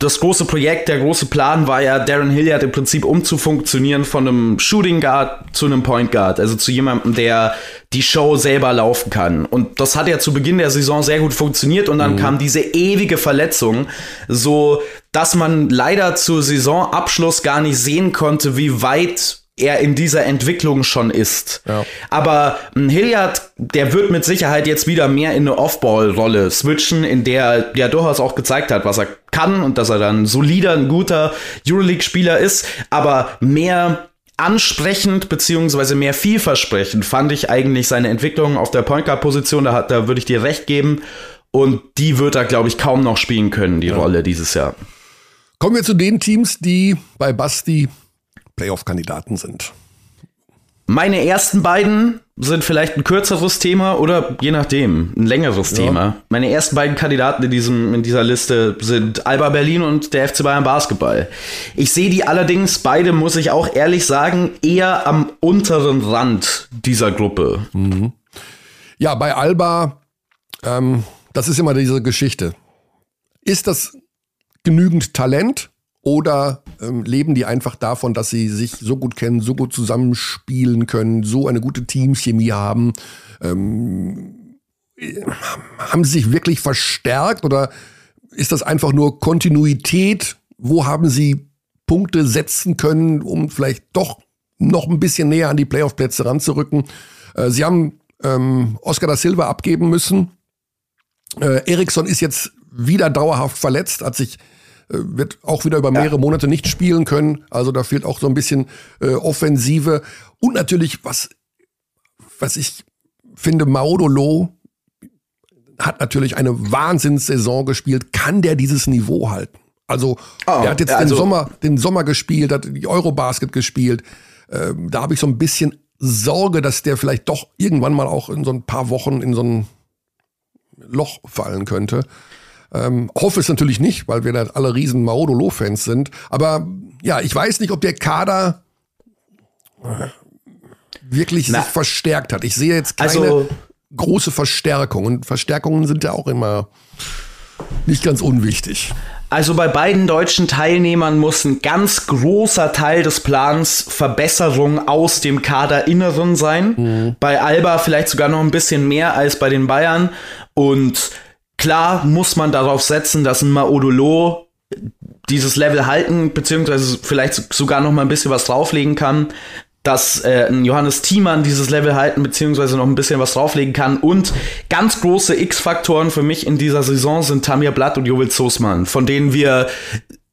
das große Projekt, der große Plan war ja, Darren Hilliard im Prinzip umzufunktionieren von einem Shooting Guard zu einem Point Guard, also zu jemandem, der die Show selber laufen kann. Und das hat ja zu Beginn der Saison sehr gut funktioniert und dann mhm. kam diese ewige Verletzung, so dass man leider zu Saisonabschluss gar nicht sehen konnte, wie weit er in dieser Entwicklung schon ist. Ja. Aber ein Hilliard, der wird mit Sicherheit jetzt wieder mehr in eine Off-Ball-Rolle switchen, in der er ja durchaus auch gezeigt hat, was er kann und dass er dann solider, ein guter Euroleague-Spieler ist, aber mehr ansprechend beziehungsweise mehr vielversprechend fand ich eigentlich seine Entwicklung auf der Point Guard Position, da, da würde ich dir recht geben und die wird er glaube ich kaum noch spielen können, die ja. Rolle dieses Jahr. Kommen wir zu den Teams, die bei Basti Playoff-Kandidaten sind? Meine ersten beiden sind vielleicht ein kürzeres Thema oder je nachdem ein längeres ja. Thema. Meine ersten beiden Kandidaten in, diesem, in dieser Liste sind Alba Berlin und der FC Bayern Basketball. Ich sehe die allerdings beide, muss ich auch ehrlich sagen, eher am unteren Rand dieser Gruppe. Mhm. Ja, bei Alba, ähm, das ist immer diese Geschichte. Ist das genügend Talent? Oder ähm, leben die einfach davon, dass sie sich so gut kennen, so gut zusammenspielen können, so eine gute Teamchemie haben? Ähm, haben sie sich wirklich verstärkt oder ist das einfach nur Kontinuität? Wo haben sie Punkte setzen können, um vielleicht doch noch ein bisschen näher an die Playoff-Plätze ranzurücken? Äh, sie haben ähm, Oscar da Silva abgeben müssen. Äh, Eriksson ist jetzt wieder dauerhaft verletzt, hat sich wird auch wieder über mehrere ja. Monate nicht spielen können. Also da fehlt auch so ein bisschen äh, Offensive. Und natürlich, was, was ich finde, Maudolo hat natürlich eine Wahnsinnssaison gespielt. Kann der dieses Niveau halten? Also, oh, er hat jetzt also, den Sommer, den Sommer gespielt, hat die Eurobasket gespielt. Ähm, da habe ich so ein bisschen Sorge, dass der vielleicht doch irgendwann mal auch in so ein paar Wochen in so ein Loch fallen könnte. Ähm, hoffe es natürlich nicht, weil wir da alle riesen Maudolo-Fans sind. Aber ja, ich weiß nicht, ob der Kader wirklich Na, sich verstärkt hat. Ich sehe jetzt keine also, große Verstärkung. Und Verstärkungen sind ja auch immer nicht ganz unwichtig. Also bei beiden deutschen Teilnehmern muss ein ganz großer Teil des Plans Verbesserung aus dem Kaderinneren sein. Mhm. Bei Alba vielleicht sogar noch ein bisschen mehr als bei den Bayern. Und klar muss man darauf setzen, dass ein Maodolo dieses Level halten, beziehungsweise vielleicht sogar noch mal ein bisschen was drauflegen kann, dass äh, ein Johannes Thiemann dieses Level halten, beziehungsweise noch ein bisschen was drauflegen kann. Und ganz große X-Faktoren für mich in dieser Saison sind Tamir Blatt und Jovic Soßmann, von denen wir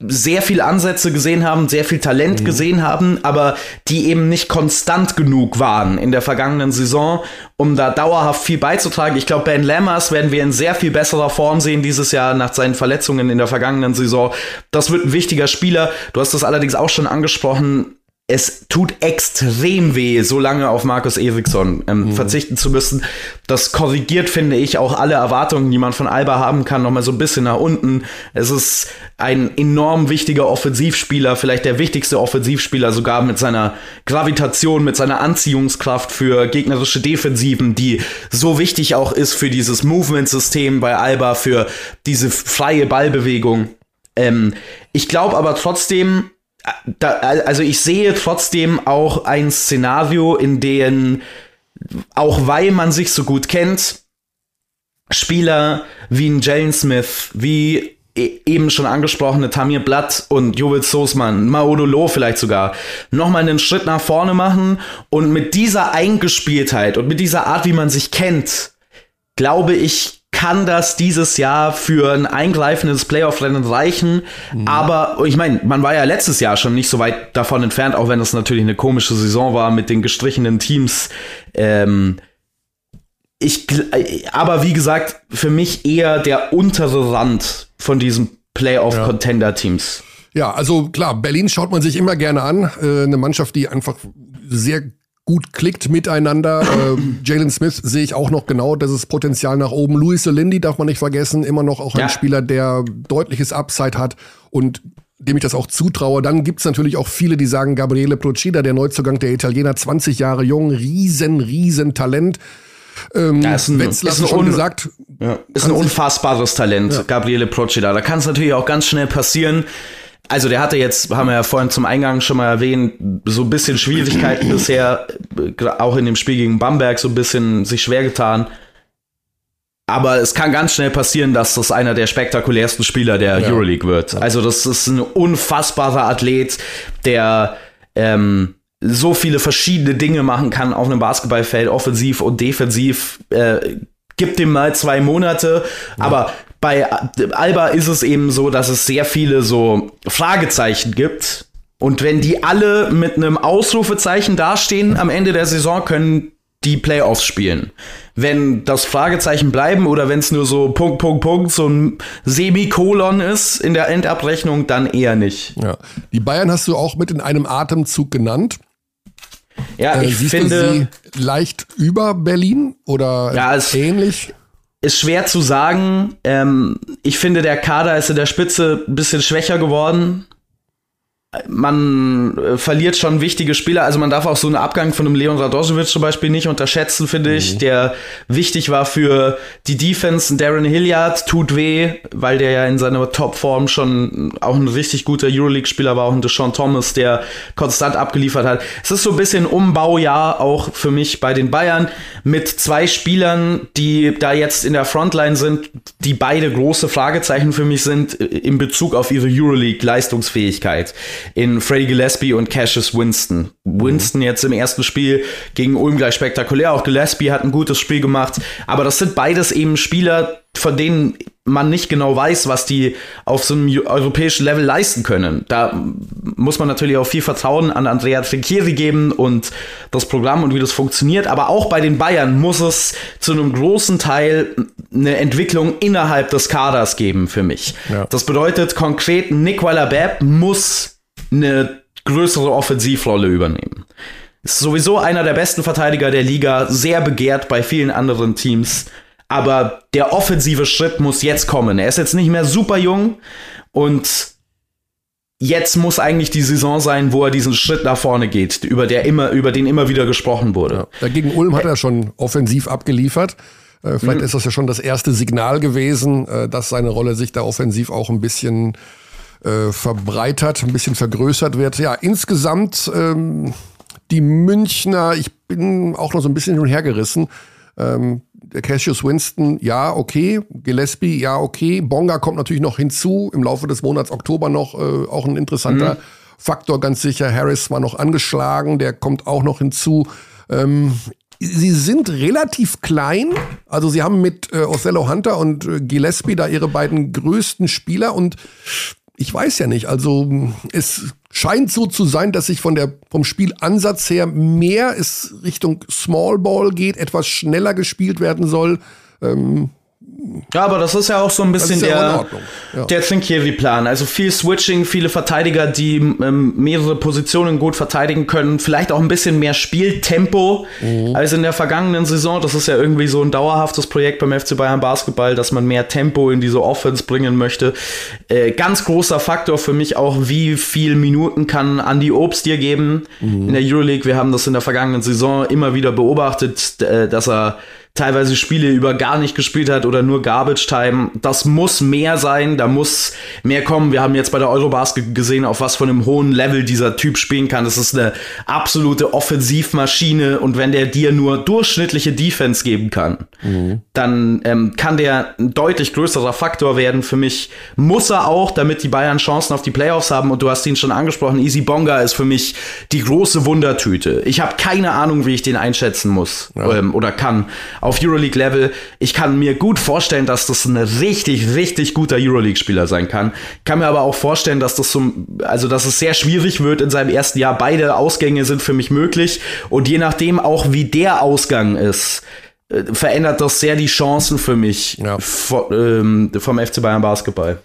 sehr viel Ansätze gesehen haben, sehr viel Talent mhm. gesehen haben, aber die eben nicht konstant genug waren in der vergangenen Saison, um da dauerhaft viel beizutragen. Ich glaube, Ben Lammers werden wir in sehr viel besserer Form sehen dieses Jahr nach seinen Verletzungen in der vergangenen Saison. Das wird ein wichtiger Spieler. Du hast das allerdings auch schon angesprochen es tut extrem weh, so lange auf Markus Eriksson ähm, mhm. verzichten zu müssen. Das korrigiert, finde ich, auch alle Erwartungen, die man von Alba haben kann, nochmal so ein bisschen nach unten. Es ist ein enorm wichtiger Offensivspieler, vielleicht der wichtigste Offensivspieler, sogar mit seiner Gravitation, mit seiner Anziehungskraft für gegnerische Defensiven, die so wichtig auch ist für dieses Movement-System bei Alba, für diese freie Ballbewegung. Ähm, ich glaube aber trotzdem, da, also ich sehe trotzdem auch ein Szenario, in dem, auch weil man sich so gut kennt, Spieler wie ein Jalen Smith, wie e, eben schon angesprochene Tamir Blatt und Jovic Soßmann, Maodolo vielleicht sogar, nochmal einen Schritt nach vorne machen und mit dieser Eingespieltheit und mit dieser Art, wie man sich kennt, glaube ich, kann das dieses Jahr für ein eingreifendes Playoff-Rennen reichen. Mhm. Aber ich meine, man war ja letztes Jahr schon nicht so weit davon entfernt, auch wenn es natürlich eine komische Saison war mit den gestrichenen Teams. Ähm, ich, aber wie gesagt, für mich eher der untere Rand von diesen Playoff-Contender-Teams. Ja. ja, also klar, Berlin schaut man sich immer gerne an. Äh, eine Mannschaft, die einfach sehr gut klickt miteinander. [LAUGHS] äh, Jalen Smith sehe ich auch noch genau, das ist Potenzial nach oben. Luis Lindy darf man nicht vergessen, immer noch auch ein ja. Spieler, der deutliches Upside hat und dem ich das auch zutraue. Dann gibt's natürlich auch viele, die sagen, Gabriele Procida, der Neuzugang der Italiener, 20 Jahre jung, riesen, riesen Talent. Ähm, ja, ist ein, Wetzlar ist ein schon gesagt. Ja, ist ein unfassbares Talent, ja. Gabriele Procida. Da kann es natürlich auch ganz schnell passieren, also der hatte jetzt, haben wir ja vorhin zum Eingang schon mal erwähnt, so ein bisschen Schwierigkeiten [CLEARS THROAT] bisher, auch in dem Spiel gegen Bamberg so ein bisschen sich schwer getan. Aber es kann ganz schnell passieren, dass das einer der spektakulärsten Spieler der ja. Euroleague wird. Also das ist ein unfassbarer Athlet, der ähm, so viele verschiedene Dinge machen kann auf einem Basketballfeld, offensiv und defensiv. Äh, gibt dem mal zwei Monate, ja. aber bei Alba ist es eben so, dass es sehr viele so Fragezeichen gibt. Und wenn die alle mit einem Ausrufezeichen dastehen am Ende der Saison, können die Playoffs spielen. Wenn das Fragezeichen bleiben oder wenn es nur so Punkt, Punkt, Punkt, so ein Semikolon ist in der Endabrechnung, dann eher nicht. Ja. Die Bayern hast du auch mit in einem Atemzug genannt. Ja, ich äh, finde. sie leicht über Berlin oder ja, ähnlich? Ist schwer zu sagen. Ähm, ich finde, der Kader ist in der Spitze ein bisschen schwächer geworden man äh, verliert schon wichtige Spieler. Also man darf auch so einen Abgang von einem Leon Radojevic zum Beispiel nicht unterschätzen, finde ich, mhm. der wichtig war für die Defense. Darren Hilliard tut weh, weil der ja in seiner Topform schon auch ein richtig guter Euroleague-Spieler war, auch ein Deshaun Thomas, der konstant abgeliefert hat. Es ist so ein bisschen Umbaujahr auch für mich bei den Bayern mit zwei Spielern, die da jetzt in der Frontline sind, die beide große Fragezeichen für mich sind äh, in Bezug auf ihre Euroleague-Leistungsfähigkeit in Freddie Gillespie und Cassius Winston. Winston jetzt im ersten Spiel gegen Ulm gleich spektakulär. Auch Gillespie hat ein gutes Spiel gemacht. Aber das sind beides eben Spieler, von denen man nicht genau weiß, was die auf so einem europäischen Level leisten können. Da muss man natürlich auch viel Vertrauen an Andrea Trinchieri geben und das Programm und wie das funktioniert. Aber auch bei den Bayern muss es zu einem großen Teil eine Entwicklung innerhalb des Kaders geben für mich. Ja. Das bedeutet konkret, Nick Weiler-Babb muss eine größere Offensivrolle übernehmen. Ist sowieso einer der besten Verteidiger der Liga, sehr begehrt bei vielen anderen Teams. Aber der offensive Schritt muss jetzt kommen. Er ist jetzt nicht mehr super jung und jetzt muss eigentlich die Saison sein, wo er diesen Schritt nach vorne geht, über, der immer, über den immer wieder gesprochen wurde. Ja, dagegen Ulm hat er schon offensiv abgeliefert. Äh, vielleicht mhm. ist das ja schon das erste Signal gewesen, äh, dass seine Rolle sich da offensiv auch ein bisschen äh, verbreitert, ein bisschen vergrößert wird. Ja, insgesamt ähm, die Münchner, ich bin auch noch so ein bisschen hin und her gerissen. Ähm, der Cassius Winston, ja, okay. Gillespie, ja, okay. Bonga kommt natürlich noch hinzu. Im Laufe des Monats Oktober noch äh, auch ein interessanter mhm. Faktor, ganz sicher. Harris war noch angeschlagen, der kommt auch noch hinzu. Ähm, sie sind relativ klein. Also sie haben mit äh, Othello Hunter und äh, Gillespie da ihre beiden größten Spieler und ich weiß ja nicht. Also es scheint so zu sein, dass sich von der, vom Spielansatz her mehr es Richtung Small Ball geht, etwas schneller gespielt werden soll. Ähm, ja, aber das ist ja auch so ein bisschen ja der, ja. der Trinkieri-Plan. Also viel Switching, viele Verteidiger, die ähm, mehrere Positionen gut verteidigen können. Vielleicht auch ein bisschen mehr Spieltempo mhm. als in der vergangenen Saison. Das ist ja irgendwie so ein dauerhaftes Projekt beim FC Bayern Basketball, dass man mehr Tempo in diese Offense bringen möchte. Äh, ganz großer Faktor für mich auch, wie viel Minuten kann Andy Obst dir geben mhm. in der Euroleague. Wir haben das in der vergangenen Saison immer wieder beobachtet, äh, dass er teilweise Spiele über gar nicht gespielt hat oder nur Garbage Time. Das muss mehr sein, da muss mehr kommen. Wir haben jetzt bei der Eurobasket gesehen, auf was von einem hohen Level dieser Typ spielen kann. Das ist eine absolute Offensivmaschine und wenn der dir nur durchschnittliche Defense geben kann, mhm. dann ähm, kann der ein deutlich größerer Faktor werden. Für mich muss er auch, damit die Bayern Chancen auf die Playoffs haben und du hast ihn schon angesprochen, Easy Bonga ist für mich die große Wundertüte. Ich habe keine Ahnung, wie ich den einschätzen muss ja. ähm, oder kann auf Euroleague-Level. Ich kann mir gut vorstellen, dass das ein richtig, richtig guter Euroleague-Spieler sein kann. Kann mir aber auch vorstellen, dass das so, also dass es sehr schwierig wird in seinem ersten Jahr. Beide Ausgänge sind für mich möglich und je nachdem auch, wie der Ausgang ist, äh, verändert das sehr die Chancen für mich ja. vom, ähm, vom FC Bayern Basketball.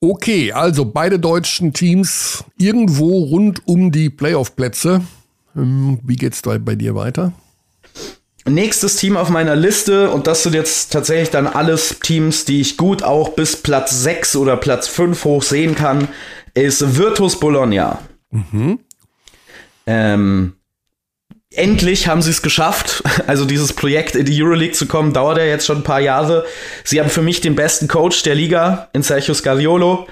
Okay, also beide deutschen Teams irgendwo rund um die Playoff-Plätze. Ähm, wie geht's da bei dir weiter? Nächstes Team auf meiner Liste, und das sind jetzt tatsächlich dann alles Teams, die ich gut auch bis Platz 6 oder Platz 5 hoch sehen kann, ist Virtus Bologna. Mhm. Ähm, endlich haben sie es geschafft. [LAUGHS] Also dieses Projekt in die Euroleague zu kommen, dauert ja jetzt schon ein paar Jahre. Sie haben für mich den besten Coach der Liga in Sergio Scariolo.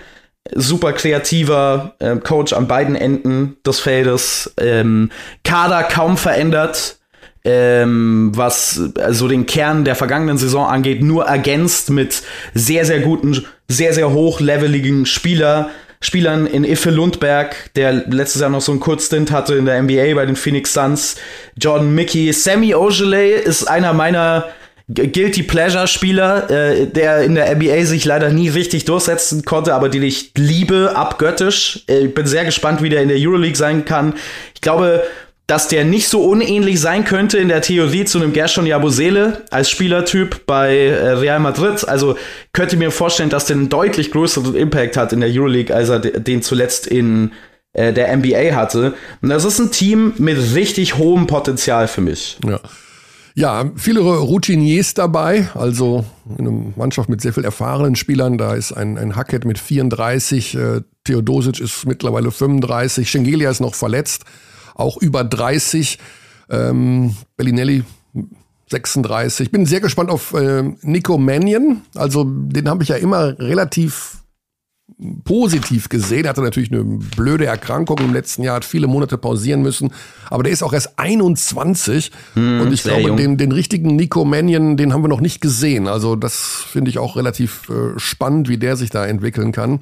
Super kreativer äh, Coach an beiden Enden des Feldes. Ähm, Kader kaum verändert ähm, was also den Kern der vergangenen Saison angeht, nur ergänzt mit sehr, sehr guten, sehr, sehr hochleveligen Spieler, Spielern in Iffe Lundberg, der letztes Jahr noch so einen Kurzstint hatte in der NBA bei den Phoenix Suns, Jordan Mickey, Sammy Ogilvy ist einer meiner Guilty Pleasure Spieler, äh, der in der NBA sich leider nie richtig durchsetzen konnte, aber den ich liebe, abgöttisch. Äh, ich bin sehr gespannt, wie der in der Euroleague sein kann. Ich glaube, dass der nicht so unähnlich sein könnte in der Theorie zu einem Gershon Jabusele als Spielertyp bei äh, Real Madrid. Also könnte mir vorstellen, dass der einen deutlich größeren Impact hat in der Euroleague, als er den zuletzt in äh, der NBA hatte. Und das ist ein Team mit richtig hohem Potenzial für mich. Ja. Ja, viele Routiniers dabei, also eine Mannschaft mit sehr viel erfahrenen Spielern. Da ist ein, ein Hackett mit 34, äh, Theodosic ist mittlerweile 35, Schengelia ist noch verletzt auch über 30. Ähm, Bellinelli 36. Bin sehr gespannt auf äh, Nico Mannion. Also den habe ich ja immer relativ positiv gesehen. Er hatte natürlich eine blöde Erkrankung im letzten Jahr, hat viele Monate pausieren müssen. Aber der ist auch erst 21. Hm, und ich glaube, den, den richtigen Nico Mannion, den haben wir noch nicht gesehen. Also das finde ich auch relativ äh, spannend, wie der sich da entwickeln kann.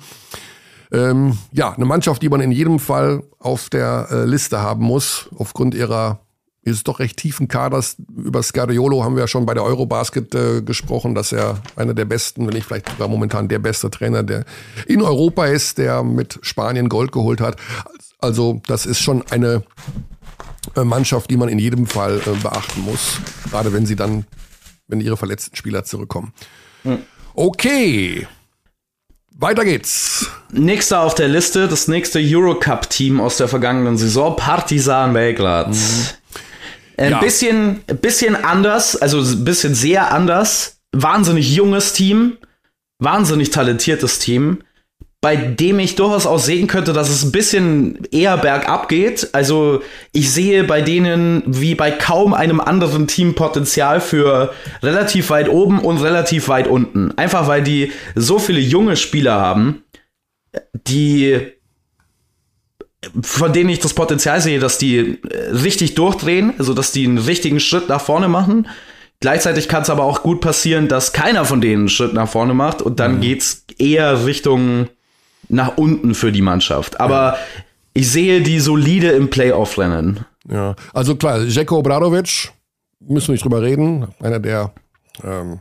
Ähm, ja, eine Mannschaft, die man in jedem Fall auf der äh, Liste haben muss, aufgrund ihrer ist doch recht tiefen Kaders. Über Scariolo haben wir ja schon bei der Eurobasket äh, gesprochen, dass er einer der besten, wenn nicht vielleicht sogar momentan der beste Trainer, der in Europa ist, der mit Spanien Gold geholt hat. Also das ist schon eine äh, Mannschaft, die man in jedem Fall äh, beachten muss, gerade wenn sie dann, wenn ihre verletzten Spieler zurückkommen. Hm. Okay. Weiter geht's. Nächster auf der Liste, das nächste Eurocup-Team aus der vergangenen Saison, Partizan Belgrad. Mhm. Ein ja. bisschen, bisschen anders, also ein bisschen sehr anders. Wahnsinnig junges Team, wahnsinnig talentiertes Team bei dem ich durchaus auch sehen könnte, dass es ein bisschen eher bergab geht. Also ich sehe bei denen wie bei kaum einem anderen Team Potenzial für relativ weit oben und relativ weit unten. Einfach weil die so viele junge Spieler haben, die von denen ich das Potenzial sehe, dass die richtig durchdrehen, also dass die einen richtigen Schritt nach vorne machen Gleichzeitig kann es aber auch gut passieren, dass keiner von denen einen Schritt nach vorne macht und dann mhm. geht's eher Richtung nach unten für die Mannschaft. Aber ja. ich sehe die solide im Playoff-Rennen. Ja, also klar, Jeko Obradovic, müssen wir nicht drüber reden, einer der ähm,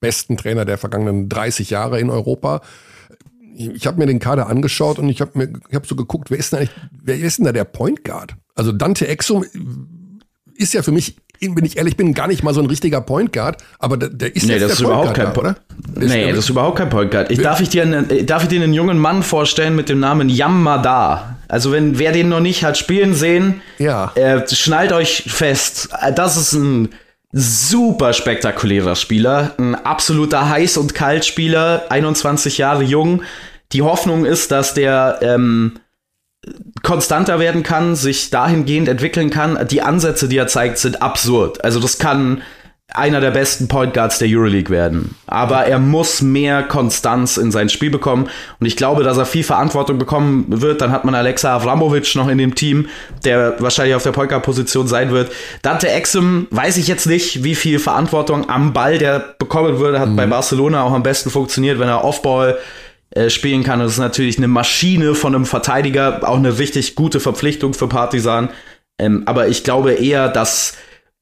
besten Trainer der vergangenen 30 Jahre in Europa. Ich habe mir den Kader angeschaut und ich habe mir ich so geguckt, wer ist, denn eigentlich, wer ist denn da der Point Guard? Also Dante Exum ist ja für mich wenn ich ehrlich bin, gar nicht mal so ein richtiger Point Guard, aber der, der ist nee, das ist überhaupt kein Guard, oder? Der nee, das ist überhaupt kein Point Guard. Ich, darf, ich dir einen, darf ich dir einen jungen Mann vorstellen mit dem Namen Yamada? Also wenn wer den noch nicht hat spielen sehen, ja. äh, schnallt euch fest. Das ist ein super spektakulärer Spieler, ein absoluter Heiß- und Kaltspieler, 21 Jahre jung. Die Hoffnung ist, dass der ähm, konstanter werden kann, sich dahingehend entwickeln kann. Die Ansätze, die er zeigt, sind absurd. Also das kann einer der besten Point Guards der Euroleague werden. Aber er muss mehr Konstanz in sein Spiel bekommen. Und ich glaube, dass er viel Verantwortung bekommen wird. Dann hat man Alexa Avramovic noch in dem Team, der wahrscheinlich auf der Point Guard Position sein wird. Dante Exum weiß ich jetzt nicht, wie viel Verantwortung am Ball der bekommen würde. Hat mhm. bei Barcelona auch am besten funktioniert, wenn er Offball äh, spielen kann. Das ist natürlich eine Maschine von einem Verteidiger, auch eine richtig gute Verpflichtung für Partisan. Ähm, aber ich glaube eher, dass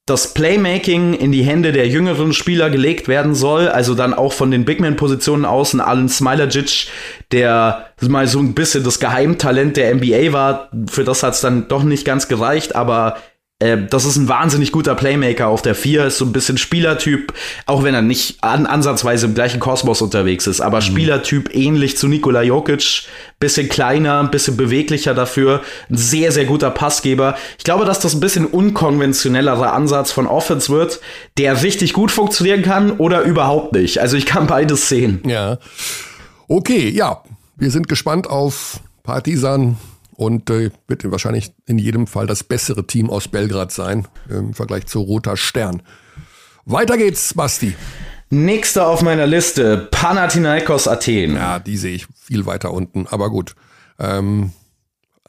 das Playmaking in die Hände der jüngeren Spieler gelegt werden soll, also dann auch von den Bigman-Positionen außen, Alan Smilajic, der mal so ein bisschen das Geheimtalent der NBA war, für das hat es dann doch nicht ganz gereicht, aber äh, das ist ein wahnsinnig guter Playmaker auf der 4, ist so ein bisschen Spielertyp, auch wenn er nicht an, ansatzweise im gleichen Kosmos unterwegs ist, aber mhm. Spielertyp ähnlich zu Nikola Jokic, bisschen kleiner, ein bisschen beweglicher dafür, ein sehr, sehr guter Passgeber. Ich glaube, dass das ein bisschen unkonventionellerer Ansatz von Offense wird, der richtig gut funktionieren kann oder überhaupt nicht. Also ich kann beides sehen. Ja. Okay, ja. Wir sind gespannt auf Partisan und äh, wird wahrscheinlich in jedem Fall das bessere Team aus Belgrad sein im Vergleich zu Roter Stern. Weiter geht's, Basti. Nächster auf meiner Liste, Panathinaikos Athen. Ja, die sehe ich viel weiter unten, aber gut. Ähm,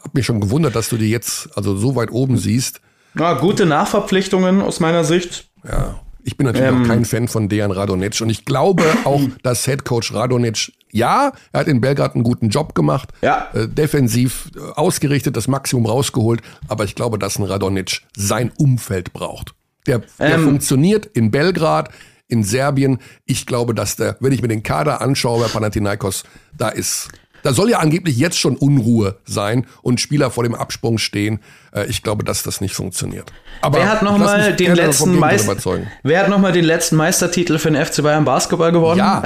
hab mich schon gewundert, dass du die jetzt also so weit oben siehst. Na, gute Nachverpflichtungen aus meiner Sicht. Ja, ich bin natürlich ähm, auch kein Fan von Dejan Radonic und ich glaube [LAUGHS] auch, dass Headcoach Radonic ja, er hat in Belgrad einen guten Job gemacht, ja. äh, defensiv äh, ausgerichtet, das Maximum rausgeholt, aber ich glaube, dass ein Radonic sein Umfeld braucht. Der, der ähm. funktioniert in Belgrad, in Serbien. Ich glaube, dass der, wenn ich mir den Kader anschaue bei Panathinaikos, da ist da soll ja angeblich jetzt schon Unruhe sein und Spieler vor dem Absprung stehen. Äh, ich glaube, dass das nicht funktioniert. Aber wer hat noch mal den letzten Meister, Wer hat noch mal den letzten Meistertitel für den FC Bayern Basketball gewonnen? Ja,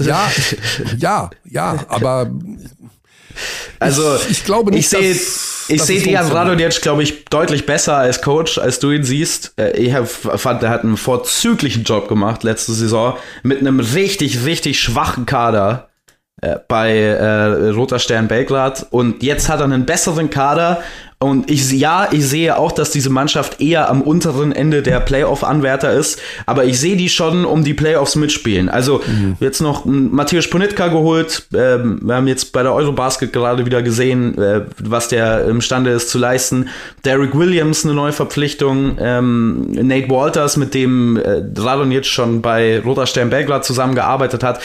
ja, ja, ja, aber [LAUGHS] also ich, ich glaube nicht, ich sehe ich sehe Dejan Radonjic, glaube ich, deutlich besser als Coach, als du ihn siehst. Äh, ich fand, er hat einen vorzüglichen Job gemacht letzte Saison mit einem richtig, richtig schwachen Kader. Äh, bei äh, Roter Stern Belgrad und jetzt hat er einen besseren Kader und ich ja, ich sehe auch, dass diese Mannschaft eher am unteren Ende der Playoff-Anwärter ist, aber ich sehe die schon um die Playoffs mitspielen. Also mhm. jetzt noch Matthias Ponitka geholt. Ähm, wir haben jetzt bei der Eurobasket gerade wieder gesehen, äh, was der imstande ist zu leisten. Derek Williams eine neue Verpflichtung. Ähm, Nate Walters, mit dem äh, Radon jetzt schon bei Roter Stern Belgrad zusammengearbeitet hat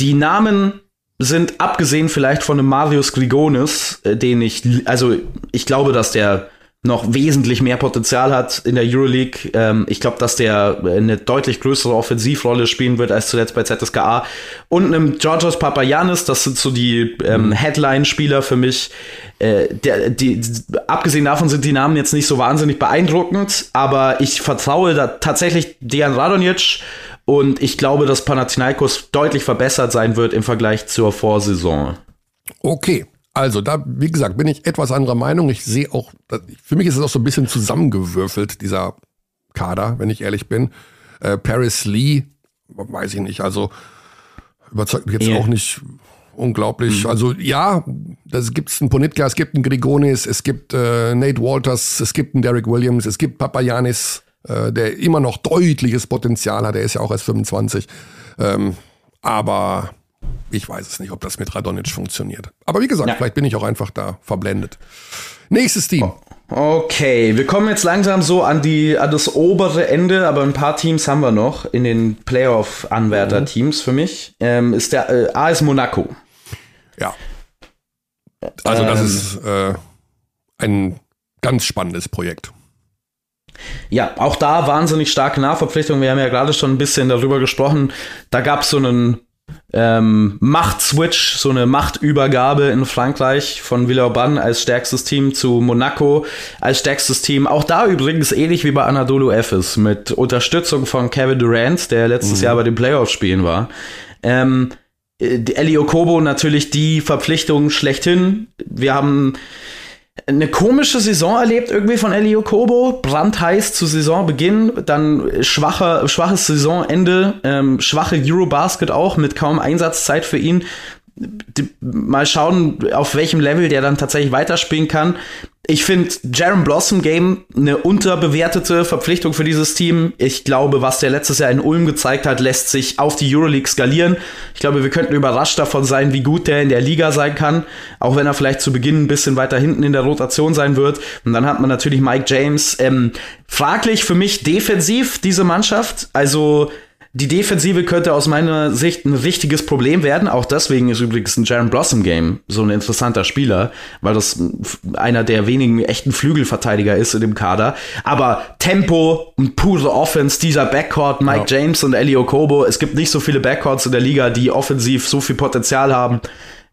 die Namen sind abgesehen vielleicht von einem Marius Grigonis, äh, den ich, also ich glaube, dass der noch wesentlich mehr Potenzial hat in der Euroleague. Ähm, ich glaube, dass der eine deutlich größere Offensivrolle spielen wird als zuletzt bei ZSKA. Und einem Georgios Papayanis, das sind so die ähm, mhm. Headline-Spieler für mich. Äh, der, die, abgesehen davon sind die Namen jetzt nicht so wahnsinnig beeindruckend, aber ich vertraue da tatsächlich Dejan Radonjic und ich glaube, dass Panathinaikos deutlich verbessert sein wird im Vergleich zur Vorsaison. Okay. Also da, wie gesagt, bin ich etwas anderer Meinung. Ich sehe auch, für mich ist es auch so ein bisschen zusammengewürfelt, dieser Kader, wenn ich ehrlich bin. Äh, Paris Lee, weiß ich nicht, also überzeugt mich jetzt yeah. auch nicht unglaublich. Mhm. Also ja, das gibt's einen Ponitka, es gibt einen Grigonis, es gibt äh, Nate Walters, es gibt einen Derek Williams, es gibt Papayanis äh, der immer noch deutliches Potenzial hat. Er ist ja auch erst 25. Ähm, aber ich weiß es nicht, ob das mit Radonic funktioniert. Aber wie gesagt, ja. vielleicht bin ich auch einfach da verblendet. Nächstes Team. Okay, wir kommen jetzt langsam so an die an das obere Ende, aber ein paar Teams haben wir noch in den Playoff-Anwärter-Teams für mich. Ähm, ist der äh, AS Monaco. Ja. Also das ähm, ist äh, ein ganz spannendes Projekt. Ja, auch da wahnsinnig starke Nachverpflichtungen. Wir haben ja gerade schon ein bisschen darüber gesprochen. Da gab es so einen ähm, Machtswitch, so eine Machtübergabe in Frankreich von Villeurbanne als stärkstes Team zu Monaco als stärkstes Team. Auch da übrigens ähnlich wie bei Anadolu Efes mit Unterstützung von Kevin Durant, der letztes mhm. Jahr bei den Playoffs spielen war. Ähm, Elio Kobo natürlich die Verpflichtung schlechthin. Wir haben eine komische Saison erlebt irgendwie von Elio Kobo. Brandheiß zu Saisonbeginn, dann schwacher, schwaches Saisonende, ähm, schwache Eurobasket auch mit kaum Einsatzzeit für ihn mal schauen, auf welchem Level der dann tatsächlich weiterspielen kann. Ich finde Jaron Blossom Game eine unterbewertete Verpflichtung für dieses Team. Ich glaube, was der letztes Jahr in Ulm gezeigt hat, lässt sich auf die Euroleague skalieren. Ich glaube, wir könnten überrascht davon sein, wie gut der in der Liga sein kann, auch wenn er vielleicht zu Beginn ein bisschen weiter hinten in der Rotation sein wird. Und dann hat man natürlich Mike James. Ähm, fraglich für mich defensiv diese Mannschaft. Also die Defensive könnte aus meiner Sicht ein richtiges Problem werden. Auch deswegen ist übrigens ein Jaron Blossom Game so ein interessanter Spieler, weil das einer der wenigen echten Flügelverteidiger ist in dem Kader. Aber Tempo und pure Offense, dieser Backcourt, Mike ja. James und Elio Kobo. Es gibt nicht so viele Backcourts in der Liga, die offensiv so viel Potenzial haben.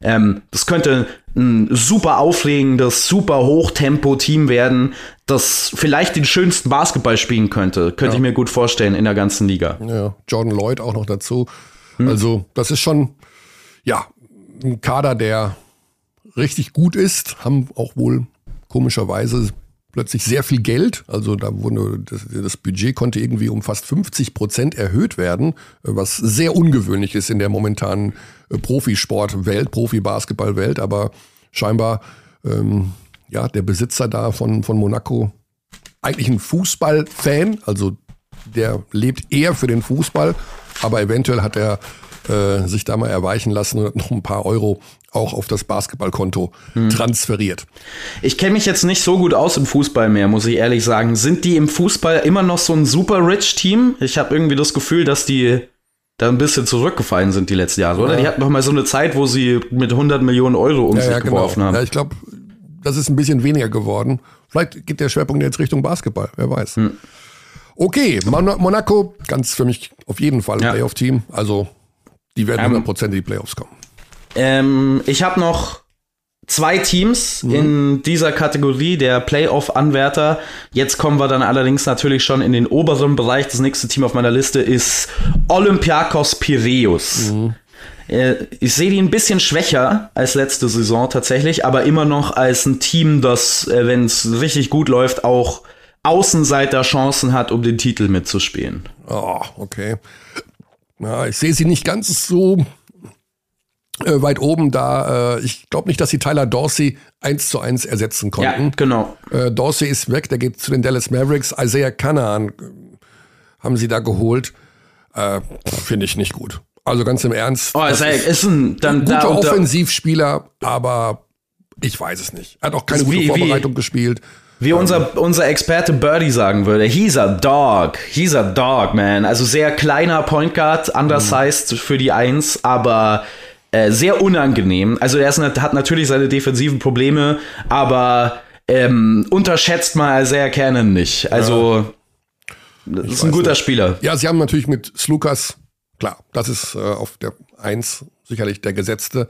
Ähm, das könnte ein super aufregendes, super Hochtempo-Team werden, das vielleicht den schönsten Basketball spielen könnte. Könnte ja. ich mir gut vorstellen in der ganzen Liga. Ja, Jordan Lloyd auch noch dazu. Hm. Also, das ist schon, ja, ein Kader, der richtig gut ist, haben auch wohl komischerweise plötzlich sehr viel Geld. Also da wurde das, das, Budget konnte irgendwie um fast 50 Prozent erhöht werden, was sehr ungewöhnlich ist in der momentanen äh, Profisportwelt, Profi-Basketballwelt. Aber scheinbar ähm, ja der Besitzer da von von Monaco eigentlich ein Fußballfan, also der lebt eher für den Fußball, aber eventuell hat er äh, sich da mal erweichen lassen und noch ein paar Euro auch auf das Basketballkonto hm. transferiert. Ich kenne mich jetzt nicht so gut aus im Fußball mehr, muss ich ehrlich sagen. Sind die im Fußball immer noch so ein super rich Team? Ich habe irgendwie das Gefühl, dass die da ein bisschen zurückgefallen sind die letzten Jahre, oder? Ja. Die hatten noch mal so eine Zeit, wo sie mit 100 Millionen Euro um ja, sich ja, genau. geworfen haben. Ja, ich glaube, das ist ein bisschen weniger geworden. Vielleicht geht der Schwerpunkt jetzt Richtung Basketball, wer weiß. Hm. Okay, Mon Monaco, ganz für mich auf jeden Fall ein. Playoff-Team. Also die werden 100% in die Playoffs kommen. Ähm, ich habe noch zwei Teams mhm. in dieser Kategorie der Playoff-Anwärter. Jetzt kommen wir dann allerdings natürlich schon in den oberen Bereich. Das nächste Team auf meiner Liste ist Olympiakos Piraeus. Mhm. Äh, ich sehe die ein bisschen schwächer als letzte Saison tatsächlich, aber immer noch als ein Team, das, äh, wenn es richtig gut läuft, auch Außenseiter Chancen hat, um den Titel mitzuspielen. Oh, okay. Ja, ich sehe sie nicht ganz so äh, weit oben da. Äh, ich glaube nicht, dass sie Tyler Dorsey eins zu eins ersetzen konnten. Ja, genau. Äh, Dorsey ist weg, der geht zu den Dallas Mavericks. Isaiah Canaan äh, haben sie da geholt. Äh, Finde ich nicht gut. Also ganz im Ernst. Oh, ist, ist ein dann, guter da, Offensivspieler, aber ich weiß es nicht. Er hat auch keine gute wie, Vorbereitung wie, gespielt. Wie unser, unser Experte Birdie sagen würde, he's a dog. He's a dog, man. Also sehr kleiner Point Guard, undersized mhm. für die Eins, aber äh, sehr unangenehm. Also er ist, hat natürlich seine defensiven Probleme, aber ähm, unterschätzt mal sehr Cannon nicht. Also ja. das ist ein guter nicht. Spieler. Ja, sie haben natürlich mit Slukas, klar, das ist äh, auf der Eins sicherlich der Gesetzte.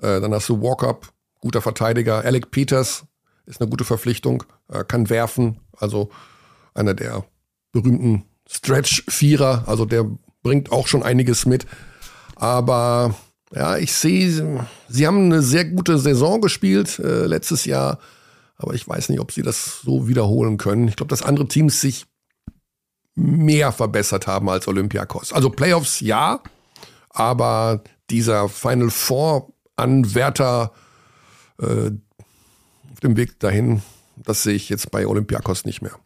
Äh, dann hast du Walkup, guter Verteidiger. Alec Peters ist eine gute Verpflichtung äh, kann werfen, also einer der berühmten Stretch-Vierer, also der bringt auch schon einiges mit. Aber ja, ich sehe, sie haben eine sehr gute Saison gespielt äh, letztes Jahr, aber ich weiß nicht, ob sie das so wiederholen können. Ich glaube, dass andere Teams sich mehr verbessert haben als Olympiakos. Also Playoffs ja, aber dieser Final Four Anwärter äh, auf dem Weg dahin, das sehe ich jetzt bei Olympiakos nicht mehr.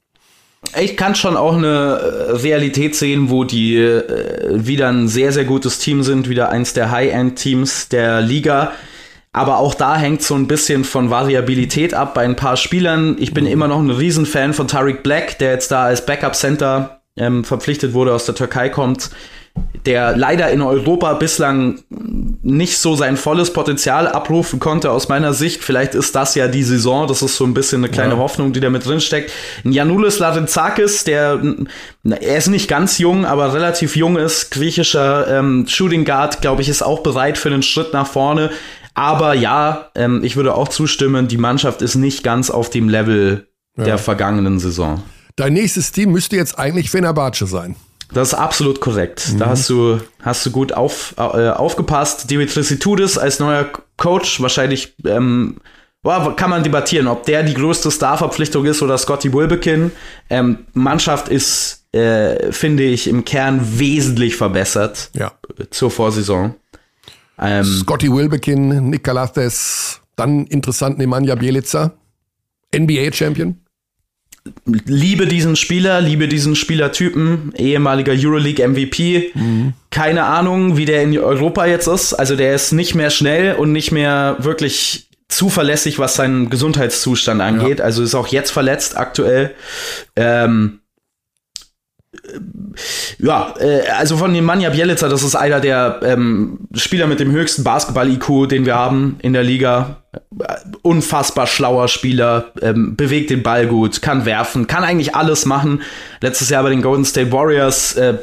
Ich kann schon auch eine äh, Realität sehen, wo die äh, wieder ein sehr, sehr gutes Team sind, wieder eins der High-End-Teams der Liga. aber auch da hängt so ein bisschen von Variabilität ab bei ein paar Spielern. Ich bin mhm. immer noch ein Riesenfan von Tariq Black, der jetzt da als Backup Center ähm, verpflichtet wurde, aus der Türkei kommt der leider in Europa bislang nicht so sein volles Potenzial abrufen konnte aus meiner Sicht. Vielleicht ist das ja die Saison, das ist so ein bisschen eine kleine ja. Hoffnung, die da mit drin steckt. Janulis Larinzakis, der, er ist nicht ganz jung, aber relativ jung ist, griechischer ähm, Shooting Guard, glaube ich, ist auch bereit für einen Schritt nach vorne. Aber ja, ähm, ich würde auch zustimmen, die Mannschaft ist nicht ganz auf dem Level ja. der vergangenen Saison. Dein nächstes Team müsste jetzt eigentlich Fenerbahce sein. Das ist absolut korrekt. Mhm. Da hast du, hast du gut auf, äh, aufgepasst. Dimitris Situdis als neuer Coach, wahrscheinlich ähm, kann man debattieren, ob der die größte Starverpflichtung ist oder Scotty Wilbekin. Ähm, Mannschaft ist, äh, finde ich, im Kern wesentlich verbessert ja. zur Vorsaison. Ähm, Scotty Wilbekin, Nick Galathes, dann interessant Nemanja Bielica, NBA-Champion liebe diesen Spieler, liebe diesen Spielertypen, ehemaliger Euroleague MVP. Mhm. Keine Ahnung, wie der in Europa jetzt ist. Also der ist nicht mehr schnell und nicht mehr wirklich zuverlässig, was seinen Gesundheitszustand angeht. Ja. Also ist auch jetzt verletzt aktuell. Ähm, ja, äh, also von Nemanja Bielica, das ist einer der ähm, Spieler mit dem höchsten Basketball-IQ, den wir haben in der Liga. Unfassbar schlauer Spieler, ähm, bewegt den Ball gut, kann werfen, kann eigentlich alles machen. Letztes Jahr bei den Golden State Warriors äh,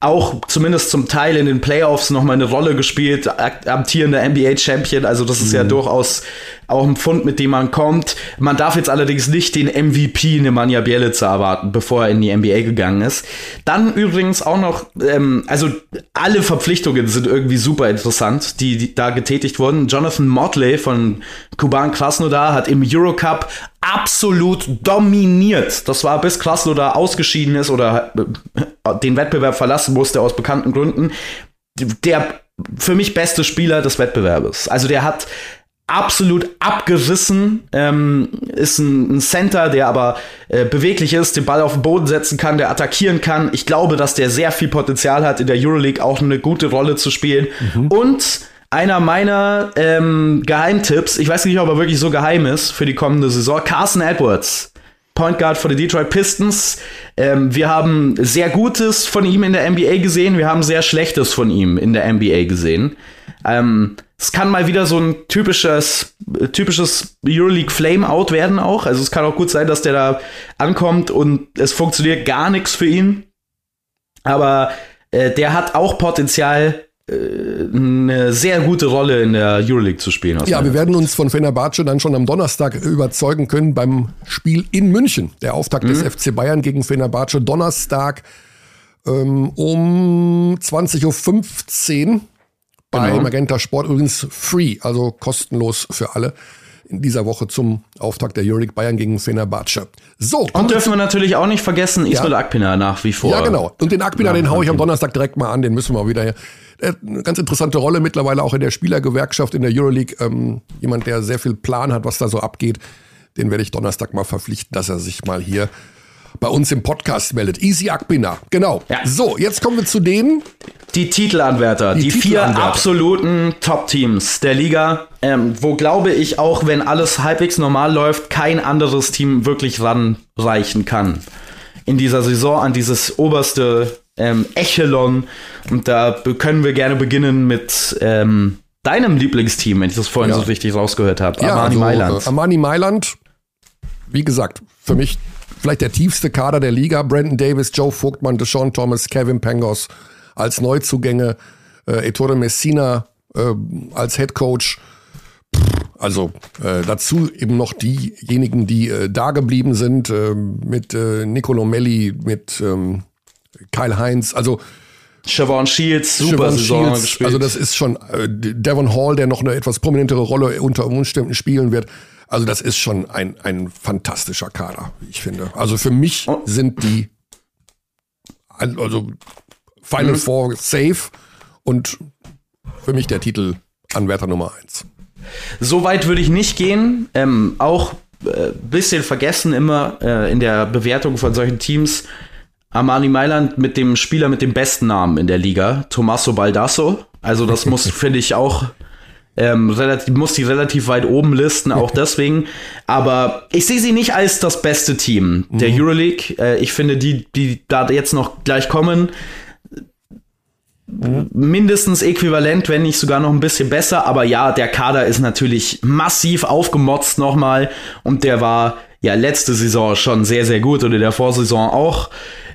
auch zumindest zum Teil in den Playoffs noch mal eine Rolle gespielt, amtierender NBA-Champion. Also das ist mhm. ja durchaus auch ein Pfund, mit dem man kommt. Man darf jetzt allerdings nicht den MVP Nemanja Bielica erwarten, bevor er in die NBA gegangen ist. Dann übrigens auch noch, ähm, also alle Verpflichtungen sind irgendwie super interessant, die, die da getätigt wurden. Jonathan Motley von Kuban Krasnodar hat im Eurocup absolut dominiert. Das war bis Krasnodar ausgeschieden ist oder äh, den Wettbewerb verlassen musste aus bekannten Gründen. Der für mich beste Spieler des Wettbewerbes. Also der hat absolut abgerissen, ähm, ist ein, ein, Center, der aber äh, beweglich ist, den Ball auf den Boden setzen kann, der attackieren kann. Ich glaube, dass der sehr viel Potenzial hat, in der Euroleague auch eine gute Rolle zu spielen. Mhm. Und einer meiner ähm, Geheimtipps, ich weiß nicht, ob er wirklich so geheim ist für die kommende Saison, Carson Edwards. Point Guard für die Detroit Pistons. Ähm, wir haben sehr Gutes von ihm in der NBA gesehen, wir haben sehr Schlechtes von ihm in der NBA gesehen. Ähm, es kann mal wieder so ein typisches, typisches Euroleague Flameout werden auch. Also es kann auch gut sein, dass der da ankommt und es funktioniert gar nichts für ihn. Aber äh, der hat auch Potenzial, äh, eine sehr gute Rolle in der Euroleague zu spielen. Ja, wir werden uns von Fenerbahce dann schon am Donnerstag überzeugen können beim Spiel in München. Der Auftakt mhm. des FC Bayern gegen Fenerbahce Donnerstag ähm, um 20.15 Uhr bei genau. Magenta Sport übrigens free, also kostenlos für alle in dieser Woche zum Auftakt der Euroleague Bayern gegen Fenerbahce. So. Und dürfen wir natürlich auch nicht vergessen, Ismail ja. Akpina nach wie vor. Ja, genau. Und den Akpina, den haue ich am Donnerstag direkt mal an, den müssen wir wieder. Eine ganz interessante Rolle mittlerweile auch in der Spielergewerkschaft in der Euroleague. Ähm, jemand, der sehr viel Plan hat, was da so abgeht. Den werde ich Donnerstag mal verpflichten, dass er sich mal hier bei uns im Podcast meldet. Easy Akbina, genau. Ja. So, jetzt kommen wir zu denen. Die Titelanwärter, die, die Titelanwärter. vier absoluten Top-Teams der Liga, ähm, wo glaube ich auch, wenn alles halbwegs normal läuft, kein anderes Team wirklich ranreichen kann. In dieser Saison an dieses oberste ähm, Echelon. Und da können wir gerne beginnen mit ähm, deinem Lieblingsteam, wenn ich das vorhin ja. so richtig rausgehört habe. Ja, Armani also, Mailand. Äh, Armani Mailand, wie gesagt, für mich vielleicht der tiefste Kader der Liga. Brandon Davis, Joe Vogtmann, Deshaun Thomas, Kevin Pangos als Neuzugänge, äh, Ettore Messina äh, als Head Coach. Also äh, dazu eben noch diejenigen, die äh, da geblieben sind, äh, mit äh, Nicolo Melli, mit ähm, Kyle Heinz. Also Siobhan Shields, super Siobhan Saison Shields, gespielt. Also das ist schon äh, Devon Hall, der noch eine etwas prominentere Rolle unter Umständen spielen wird. Also das ist schon ein, ein fantastischer Kader, wie ich finde. Also für mich oh. sind die also Final mhm. Four safe und für mich der Titel Anwärter Nummer eins. So weit würde ich nicht gehen. Ähm, auch äh, bisschen vergessen immer äh, in der Bewertung von solchen Teams. Armani Mailand mit dem Spieler mit dem besten Namen in der Liga, Tommaso Baldasso. Also das muss, [LAUGHS] finde ich, auch Ähm, relativ, muss die relativ weit oben listen, auch deswegen. Aber ich sehe sie nicht als das beste Team der mhm. Euroleague. Äh, ich finde, die, die da jetzt noch gleich kommen, mhm. mindestens äquivalent, wenn nicht sogar noch ein bisschen besser. Aber ja, der Kader ist natürlich massiv aufgemotzt nochmal. Und der war ja letzte Saison schon sehr, sehr gut oder der Vorsaison auch.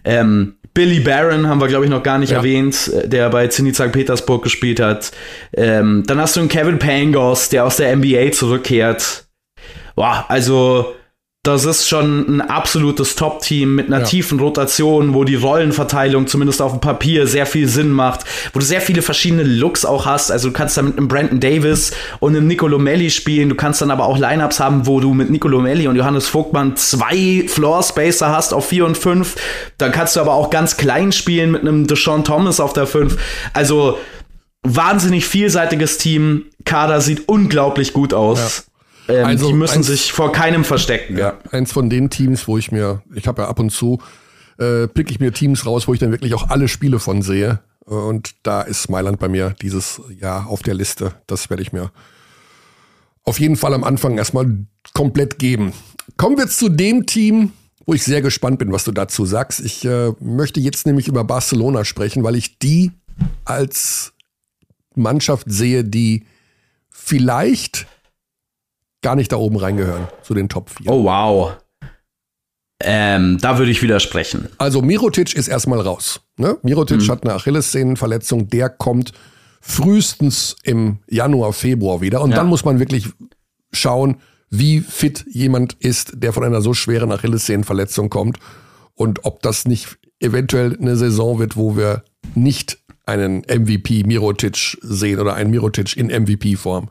Ähm, Billy Barron haben wir, glaube ich, noch gar nicht ja. erwähnt, äh, der bei Zenit St. Petersburg gespielt hat. Ähm, dann hast du einen Kevin Pangos, der aus der NBA zurückkehrt. Boah, also das ist schon ein absolutes Top-Team mit einer ja. tiefen Rotation, wo die Rollenverteilung zumindest auf dem Papier sehr viel Sinn macht, wo du sehr viele verschiedene Looks auch hast. Also du kannst da mit einem Brandon Davis und einem Nicolo Melli spielen. Du kannst dann aber auch Lineups haben, wo du mit Nicolo Melli und Johannes Vogtmann zwei Floor Spacer hast auf vier und fünf. Dann kannst du aber auch ganz klein spielen mit einem Deshaun Thomas auf der fünf. Also wahnsinnig vielseitiges Team. Kader sieht unglaublich gut aus. Ja. Ähm, also die müssen eins, sich vor keinem verstecken. Ja. Eins von den Teams, wo ich mir, ich habe ja ab und zu, äh, pick ich mir Teams raus, wo ich dann wirklich auch alle Spiele von sehe. Und da ist Mailand bei mir dieses Jahr auf der Liste. Das werde ich mir auf jeden Fall am Anfang erstmal komplett geben. Kommen wir zu dem Team, wo ich sehr gespannt bin, was du dazu sagst. Ich äh, möchte jetzt nämlich über Barcelona sprechen, weil ich die als Mannschaft sehe, die vielleicht gar nicht da oben reingehören, zu den Top 4. Oh, wow. Ähm, da würde ich widersprechen. Also Mirotic ist erstmal raus. Ne? Mirotic mhm. hat eine Achillessehnenverletzung, der kommt frühestens im Januar, Februar wieder. Und ja. dann muss man wirklich schauen, wie fit jemand ist, der von einer so schweren Achillessehnenverletzung kommt und ob das nicht eventuell eine Saison wird, wo wir nicht einen MVP Mirotic sehen oder einen Mirotic in MVP-Form.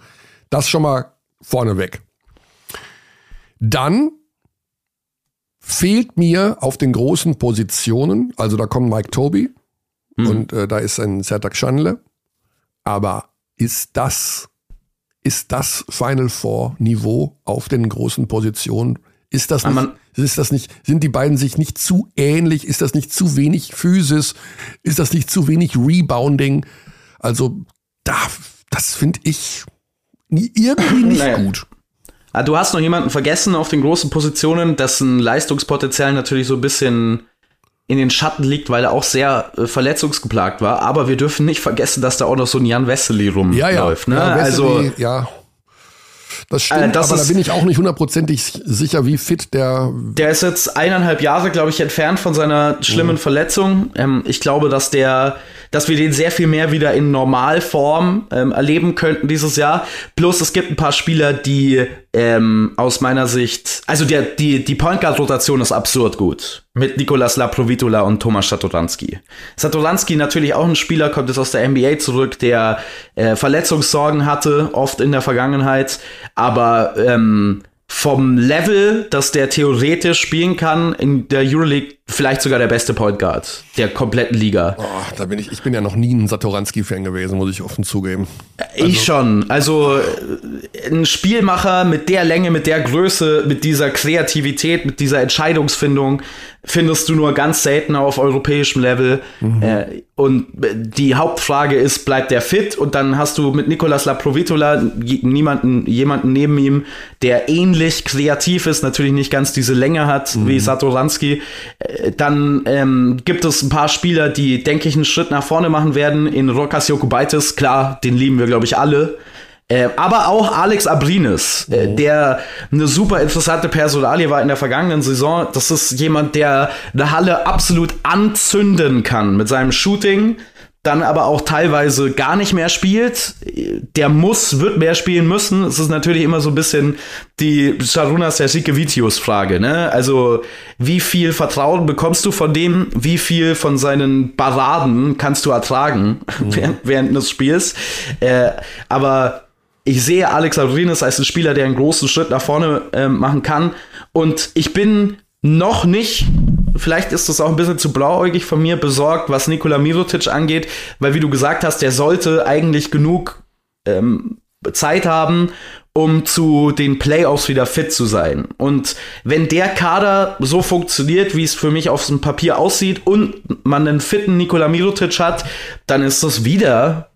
Das schon mal vorneweg. Dann fehlt mir auf den großen Positionen, also da kommt Mike Toby hm. und äh, da ist ein Sertak Schanle, aber ist das, ist das Final Four Niveau auf den großen Positionen? Ist das, nicht, ist das nicht, sind die beiden sich nicht zu ähnlich? Ist das nicht zu wenig Physis? Ist das nicht zu wenig Rebounding? Also, da, das finde ich irgendwie nicht naja. gut. Ah, du hast noch jemanden vergessen auf den großen Positionen, dessen Leistungspotenzial natürlich so ein bisschen in den Schatten liegt, weil er auch sehr äh, verletzungsgeplagt war. Aber wir dürfen nicht vergessen, dass da auch noch so ein Jan Wessely rumläuft. Ja, ja. Ne? Ja, Wessely, also ja. Das stimmt, äh, das aber da bin ich auch nicht hundertprozentig sicher, wie fit der. Der ist jetzt eineinhalb Jahre, glaube ich, entfernt von seiner schlimmen mhm. Verletzung. Ähm, ich glaube, dass der, dass wir den sehr viel mehr wieder in Normalform ähm, erleben könnten dieses Jahr. Plus es gibt ein paar Spieler, die ähm, aus meiner Sicht, also der, die, die Point Guard Rotation ist absurd gut. Mit Nikolas Laprovitola und Thomas Satoranski. Satoranski natürlich auch ein Spieler, kommt jetzt aus der NBA zurück, der äh, Verletzungssorgen hatte, oft in der Vergangenheit, aber ähm, vom Level, dass der theoretisch spielen kann, in der Euroleague vielleicht sogar der beste Point Guard der kompletten Liga. Oh, da bin ich, ich bin ja noch nie ein Satoranski-Fan gewesen, muss ich offen zugeben. Also, ich schon. Also äh, ein Spielmacher mit der Länge, mit der Größe, mit dieser Kreativität, mit dieser Entscheidungsfindung findest du nur ganz selten auf europäischem Level. Mhm. Äh, und die Hauptfrage ist, bleibt der fit? Und dann hast du mit Nicolas Laprovitola niemanden, jemanden neben ihm, der ähnlich kreativ ist, natürlich nicht ganz diese Länge hat mhm. wie Satoranski. Dann ähm, gibt es ein paar Spieler, die, denke ich, einen Schritt nach vorne machen werden. In Rokas Jokubaitis, klar, den lieben wir, glaube ich, alle. Äh, aber auch Alex Abrines, äh, mhm. der eine super interessante Personalie war in der vergangenen Saison. Das ist jemand, der eine Halle absolut anzünden kann mit seinem Shooting, dann aber auch teilweise gar nicht mehr spielt. Der muss, wird mehr spielen müssen. Es ist natürlich immer so ein bisschen die Sharunas Jasikevicius Frage, ne? Also, wie viel Vertrauen bekommst du von dem? Wie viel von seinen Baraden kannst du ertragen mhm. [LAUGHS] während, während des Spiels? Äh, aber ich sehe Alex Abrines als einen Spieler, der einen großen Schritt nach vorne äh, machen kann. Und ich bin noch nicht, vielleicht ist das auch ein bisschen zu blauäugig von mir, besorgt, was Nikola Mirotic angeht, weil wie du gesagt hast, der sollte eigentlich genug ähm, Zeit haben, um zu den Playoffs wieder fit zu sein. Und wenn der Kader so funktioniert, wie es für mich auf dem Papier aussieht und man einen fitten Nikola Mirotic hat, dann ist das wieder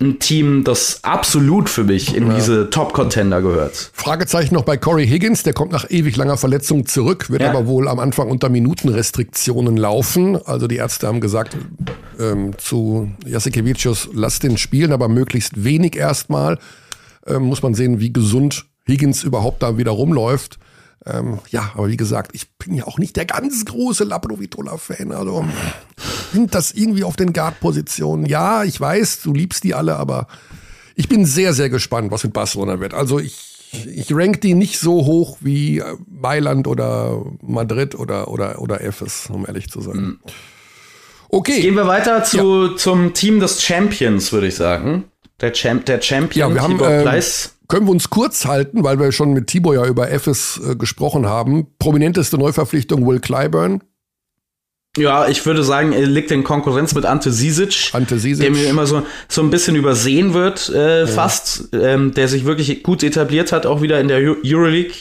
ein Team, das absolut für mich in ja. diese Top-Contender gehört. Fragezeichen noch bei Corey Higgins, der kommt nach ewig langer Verletzung zurück, wird ja. aber wohl am Anfang unter Minutenrestriktionen laufen. Also die Ärzte haben gesagt ähm, zu Jasikevicius, lass den spielen, aber möglichst wenig erstmal. Ähm, muss man sehen, wie gesund Higgins überhaupt da wieder rumläuft. Ähm, ja, aber wie gesagt, ich bin ja auch nicht der ganz große Laprovitola-Fan. Also sind das irgendwie auf den Guard-Positionen. Ja, ich weiß, du liebst die alle, aber ich bin sehr, sehr gespannt, was mit Barcelona wird. Also ich, ich rank die nicht so hoch wie Mailand oder Madrid oder, oder, oder Efes, um ehrlich zu sein. Mhm. Okay. Gehen wir weiter zu, ja. zum Team des Champions, würde ich sagen. Der, Champ, der Champion, ja, wir haben, ähm, können wir uns kurz halten, weil wir schon mit Tibor ja über Effes äh, gesprochen haben. Prominenteste Neuverpflichtung Will Clyburn. Ja, ich würde sagen, er liegt in Konkurrenz mit Ante Sisic, Ante Sisic. der mir immer so, so ein bisschen übersehen wird, äh, ja. fast, ähm, der sich wirklich gut etabliert hat, auch wieder in der Euroleague.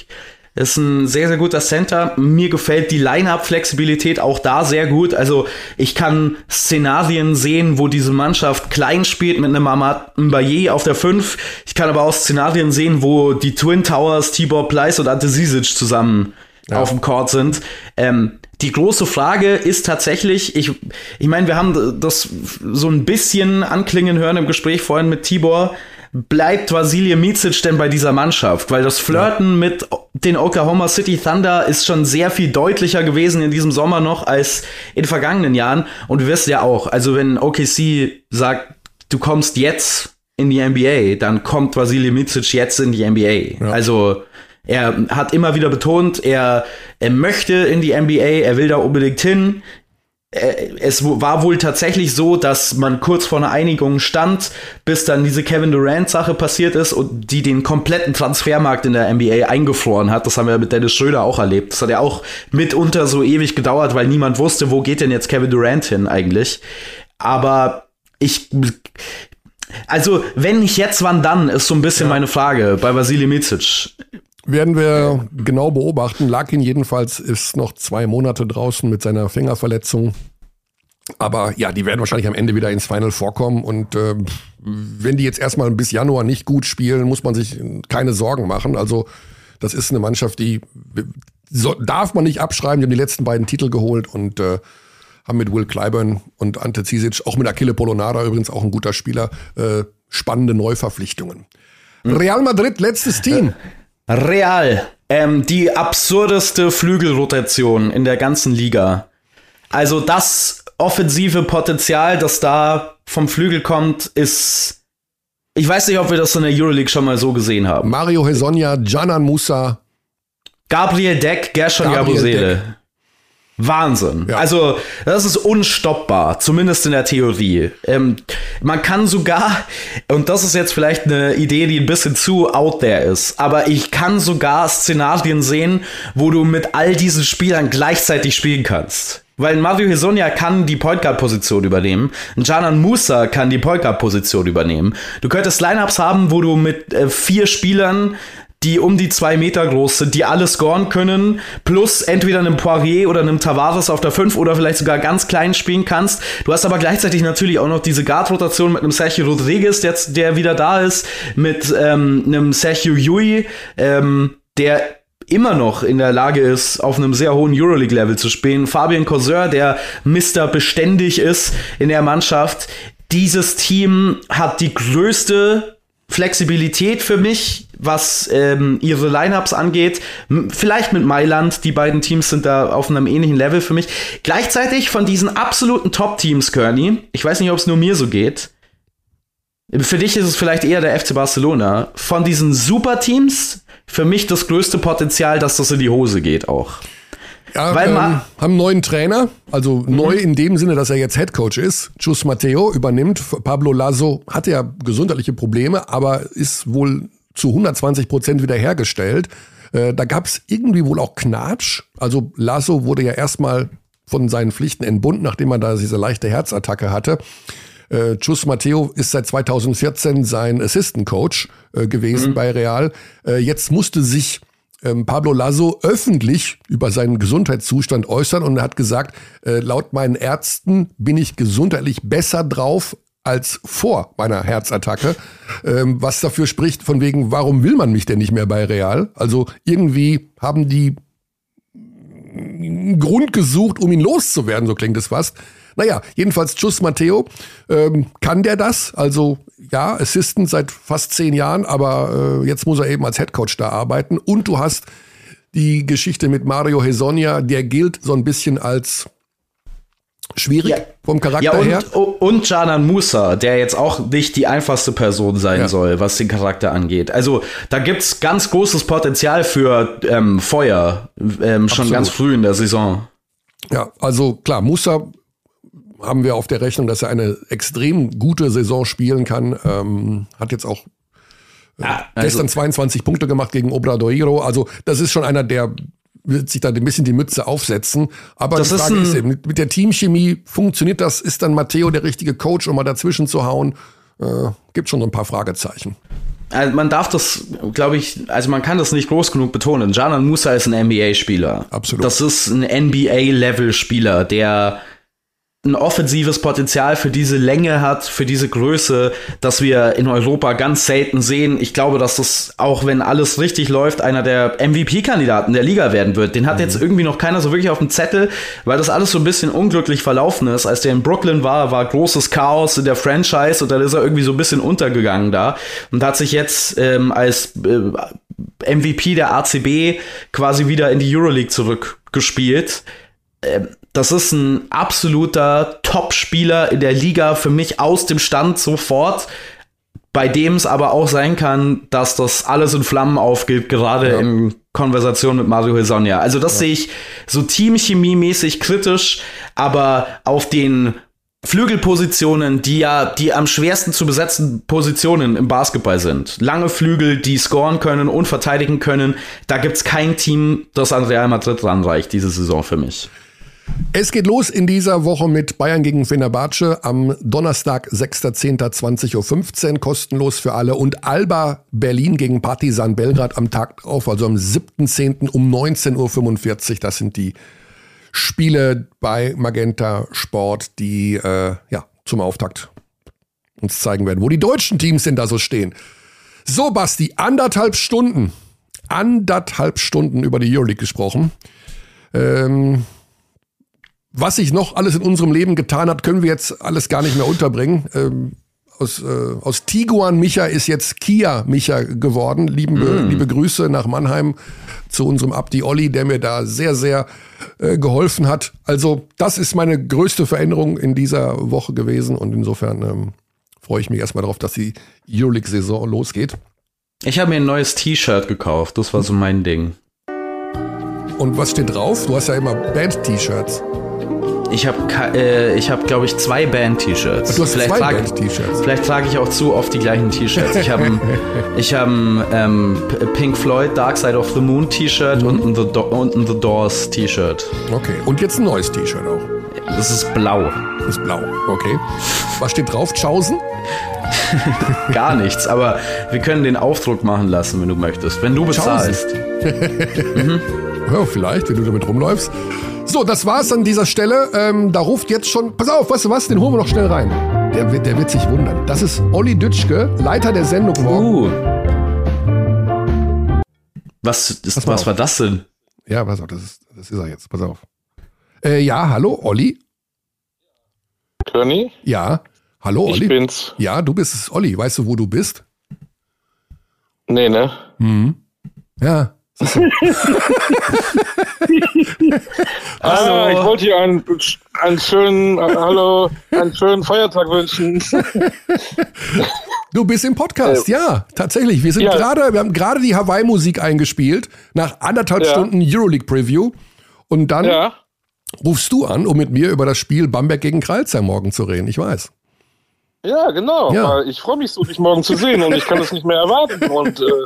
Ist ein sehr, sehr guter Center. Mir gefällt die Line-Up-Flexibilität auch da sehr gut. Also ich kann Szenarien sehen, wo diese Mannschaft klein spielt mit einem Amad Mbaye auf der 5. Ich kann aber auch Szenarien sehen, wo die Twin Towers, Tibor Pleiss und Ante Sisic zusammen ja. auf dem Court sind. Ähm, die große Frage ist tatsächlich, ich, ich meine, wir haben das so ein bisschen anklingen hören im Gespräch vorhin mit Tibor bleibt Vasilij Micic denn bei dieser Mannschaft? Weil das Flirten ja. mit den Oklahoma City Thunder ist schon sehr viel deutlicher gewesen in diesem Sommer noch als in vergangenen Jahren. Und du wirst ja auch, also wenn OKC sagt, du kommst jetzt in die NBA, dann kommt Vasilij Micic jetzt in die NBA. Ja. Also er hat immer wieder betont, er, er möchte in die NBA, er will da unbedingt hin. Äh, es war wohl tatsächlich so, dass man kurz vor einer Einigung stand, bis dann diese Kevin Durant-Sache passiert ist und die den kompletten Transfermarkt in der NBA eingefroren hat. Das haben wir mit Dennis Schröder auch erlebt. Das hat ja auch mitunter so ewig gedauert, weil niemand wusste, wo geht denn jetzt Kevin Durant hin eigentlich. Aber ich, also wenn nicht jetzt, wann dann, ist so ein bisschen ja. meine Frage bei Vasili Micic. Werden wir genau beobachten. Larkin jedenfalls ist noch zwei Monate draußen mit seiner Fingerverletzung. Aber ja, die werden wahrscheinlich am Ende wieder ins Final vorkommen. Und äh, wenn die jetzt erstmal bis Januar nicht gut spielen, muss man sich keine Sorgen machen. Also das ist eine Mannschaft, die so, darf man nicht abschreiben. Die haben die letzten beiden Titel geholt und äh, haben mit Will Clyburn und Ante Cisic, auch mit Achille Polonara übrigens auch ein guter Spieler, äh, spannende Neuverpflichtungen. Real Madrid, letztes Team. [LAUGHS] Real, ähm, die absurdeste Flügelrotation in der ganzen Liga. Also das offensive Potenzial, das da vom Flügel kommt, ist. Ich weiß nicht, ob wir das in der Euroleague schon mal so gesehen haben. Mario Hesonja, Janan Musa. Gabriel Deck, Gershon Jabusele. Wahnsinn. Ja. Also, das ist unstoppbar, zumindest in der Theorie. Ähm, man kann sogar, und das ist jetzt vielleicht eine Idee, die ein bisschen zu out there ist, aber ich kann sogar Szenarien sehen, wo du mit all diesen Spielern gleichzeitig spielen kannst. Weil Mario Hesonia kann die Point Guard Position übernehmen, Janan Musa kann die Point Guard Position übernehmen. Du könntest Lineups haben, wo du mit äh, vier Spielern die um die zwei Meter groß sind, die alle scoren können, plus entweder einem Poirier oder einem Tavares auf der 5 oder vielleicht sogar ganz klein spielen kannst. Du hast aber gleichzeitig natürlich auch noch diese Guard-Rotation mit einem Sergio Rodriguez, der, der wieder da ist, mit ähm, einem Sergio Yui, ähm, der immer noch in der Lage ist, auf einem sehr hohen Euroleague-Level zu spielen. Fabian Corseur, der Mister beständig ist in der Mannschaft. Dieses Team hat die größte Flexibilität für mich, was ähm, ihre Lineups angeht. Vielleicht mit Mailand, die beiden Teams sind da auf einem ähnlichen Level für mich. Gleichzeitig von diesen absoluten Top-Teams, Kearney, ich weiß nicht, ob es nur mir so geht. Für dich ist es vielleicht eher der FC Barcelona. Von diesen Super-Teams für mich das größte Potenzial, dass das in die Hose geht auch. Ja, Weil ähm, haben einen neuen Trainer, also mhm. neu in dem Sinne, dass er jetzt Head Coach ist. Chus Mateo übernimmt. Pablo Lasso hatte ja gesundheitliche Probleme, aber ist wohl zu 120 Prozent wiederhergestellt. Äh, da gab es irgendwie wohl auch Knatsch. Also Lasso wurde ja erstmal von seinen Pflichten entbunden, nachdem er da diese leichte Herzattacke hatte. Äh, Chus Matteo ist seit 2014 sein Assistant Coach äh, gewesen mhm. bei Real. Äh, jetzt musste sich ähm, Pablo Lasso öffentlich über seinen Gesundheitszustand äußern und er hat gesagt, äh, laut meinen Ärzten bin ich gesundheitlich besser drauf als vor meiner Herzattacke, ähm, was dafür spricht, von wegen, warum will man mich denn nicht mehr bei Real? Also irgendwie haben die einen Grund gesucht, um ihn loszuwerden, so klingt es fast. Naja, jedenfalls Tschüss Matteo. Ähm, kann der das? Also ja, Assistant seit fast zehn Jahren, aber äh, jetzt muss er eben als Headcoach da arbeiten. Und du hast die Geschichte mit Mario Hesonia, der gilt so ein bisschen als schwierig ja. vom Charakter ja, und, her. Und Janan Musa, der jetzt auch nicht die einfachste Person sein ja. soll, was den Charakter angeht. Also da gibt's ganz großes Potenzial für ähm, Feuer, ähm, schon ganz früh in der Saison. Ja, also klar, Musa haben wir auf der Rechnung, dass er eine extrem gute Saison spielen kann. Ähm, hat jetzt auch äh, ah, also gestern 22 Punkte gemacht gegen Obradoiro. Also das ist schon einer, der wird sich da ein bisschen die Mütze aufsetzen. Aber das die Frage ist, ist eben, mit der Teamchemie funktioniert das? Ist dann Matteo der richtige Coach, um mal dazwischen zu hauen? Äh, gibt schon so ein paar Fragezeichen. Also man darf das, glaube ich, also man kann das nicht groß genug betonen. Janan Musa ist ein NBA-Spieler. Absolut. Das ist ein NBA-Level-Spieler, der ein offensives Potenzial für diese Länge hat, für diese Größe, dass wir in Europa ganz selten sehen. Ich glaube, dass das, auch wenn alles richtig läuft, einer der MVP-Kandidaten der Liga werden wird. Den hat mhm. jetzt irgendwie noch keiner so wirklich auf dem Zettel, weil das alles so ein bisschen unglücklich verlaufen ist. Als der in Brooklyn war, war großes Chaos in der Franchise und dann ist er irgendwie so ein bisschen untergegangen da und hat sich jetzt ähm, als äh, MVP der ACB quasi wieder in die Euroleague zurückgespielt. Ähm, das ist ein absoluter Top-Spieler in der Liga für mich aus dem Stand sofort. Bei dem es aber auch sein kann, dass das alles in Flammen aufgeht, gerade ja. in Konversation mit Mario Hesonja. Also das ja. sehe ich so Teamchemie-mäßig kritisch, aber auf den Flügelpositionen, die ja die am schwersten zu besetzen Positionen im Basketball sind. Lange Flügel, die scoren können und verteidigen können. Da gibt's kein Team, das an Real Madrid ranreicht diese Saison für mich. Es geht los in dieser Woche mit Bayern gegen Fenerbahce am Donnerstag, 6.10.20.15 Uhr, kostenlos für alle. Und Alba Berlin gegen Partizan Belgrad am Tag drauf, also am 7.10. um 19.45 Uhr. Das sind die Spiele bei Magenta Sport, die äh, ja, zum Auftakt uns zeigen werden, wo die deutschen Teams denn da so stehen. So, Basti, anderthalb Stunden, anderthalb Stunden über die Euroleague gesprochen. Ähm, was sich noch alles in unserem Leben getan hat, können wir jetzt alles gar nicht mehr unterbringen. Ähm, aus, äh, aus Tiguan Micha ist jetzt Kia Micha geworden. Lieben, mm. Liebe Grüße nach Mannheim zu unserem Abdi Olli, der mir da sehr, sehr äh, geholfen hat. Also das ist meine größte Veränderung in dieser Woche gewesen und insofern ähm, freue ich mich erstmal darauf, dass die Euroleague-Saison losgeht. Ich habe mir ein neues T-Shirt gekauft, das war so mein Ding. Und was steht drauf? Du hast ja immer Band-T-Shirts. Ich habe, äh, ich hab, glaube ich, zwei Band-T-Shirts. Du hast vielleicht zwei Band-T-Shirts. Vielleicht trage ich auch zu oft die gleichen T-Shirts. Ich habe [LAUGHS] ich hab ein ähm, Pink Floyd Dark Side of the Moon T-Shirt mhm. und, ein The Do und ein The Doors T-Shirt. Okay, und jetzt ein neues T-Shirt auch. Das ist blau. Das ist blau, okay. Was steht drauf? Chausen? [LAUGHS] Gar nichts, aber wir können den Aufdruck machen lassen, wenn du möchtest. Wenn du bezahlst. [LAUGHS] mhm. Ja, vielleicht, wenn du damit rumläufst. So, das war's an dieser Stelle. Ähm, da ruft jetzt schon. Pass auf, weißt du was? Den holen wir noch schnell rein. Der, der wird sich wundern. Das ist Olli Dütschke, Leiter der Sendung morgen. Uh. Was, ist, was war das denn? Ja, pass auf, das ist, das ist er jetzt. Pass auf. Äh, ja, hallo, Olli. Körny? Ja. Hallo, Olli. Ich bin's. Ja, du bist es, Olli. Weißt du, wo du bist? Nee, ne? Mhm. Ja. Ah, [LAUGHS] ich wollte dir einen, einen schönen, äh, hallo, einen schönen Feiertag wünschen. Du bist im Podcast, äh, ja, tatsächlich. Wir sind ja. gerade, wir haben gerade die Hawaii-Musik eingespielt nach anderthalb ja. Stunden Euroleague Preview und dann ja. rufst du an, um mit mir über das Spiel Bamberg gegen Kreilsheim morgen zu reden. Ich weiß. Ja, genau. Ja. Ich freue mich so, dich morgen zu sehen und ich kann es nicht mehr erwarten und äh,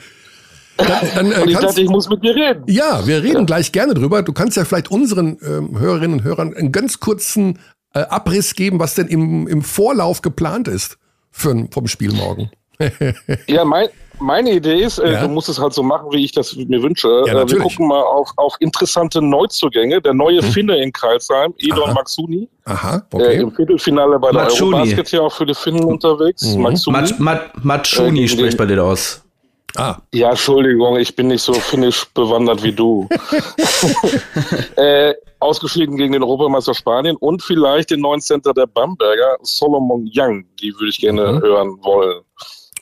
dann, dann, äh, und ich dachte, ich muss mit dir reden. Ja, wir reden ja. gleich gerne drüber. Du kannst ja vielleicht unseren ähm, Hörerinnen und Hörern einen ganz kurzen äh, Abriss geben, was denn im, im Vorlauf geplant ist für, vom Spiel morgen. [LAUGHS] ja, mein, meine Idee ist, äh, ja? du musst es halt so machen, wie ich das mir wünsche. Ja, äh, wir gucken mal auf, auf interessante Neuzugänge. Der neue hm. Finne in Karlsheim, Edon Aha. Maxuni. Aha, okay. Äh, Im Viertelfinale bei der Matschuni. Eurobasket ja auch für die Finnen unterwegs. Mhm. Maxuni. Mat, Matschuni äh, spricht bei dir aus. Ah. Ja, Entschuldigung, ich bin nicht so finnisch bewandert wie du. [LAUGHS] äh, ausgeschieden gegen den Europameister Spanien und vielleicht den neuen Center der Bamberger, Solomon Young. Die würde ich gerne mhm. hören wollen.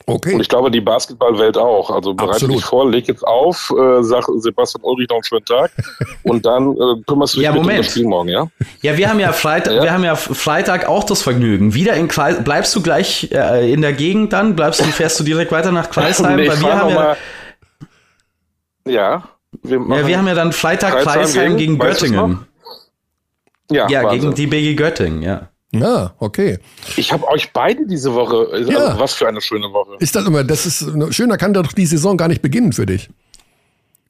Okay. Und ich glaube, die Basketballwelt auch. Also bereite Absolut. dich vor, leg jetzt auf, äh, sag Sebastian Ulrich noch einen schönen Tag [LAUGHS] und dann äh, kümmerst du dich ja, Moment. um das Spiel morgen, ja? Ja, wir haben ja Freitag, ja? wir haben ja Freitag auch das Vergnügen. Wieder in Kreis, bleibst du gleich äh, in der Gegend dann? Bleibst du, fährst du direkt weiter nach Kreisheim? [LAUGHS] nee, Weil wir haben ja, ja, wir, ja, wir haben ja dann Freitag Kreisheim, gegen, gegen Göttingen. Ja, ja gegen die BG Göttingen, ja. Ja, okay. Ich habe euch beide diese Woche. Also ja. was für eine schöne Woche. Ist das immer, das ist schöner kann doch die Saison gar nicht beginnen für dich.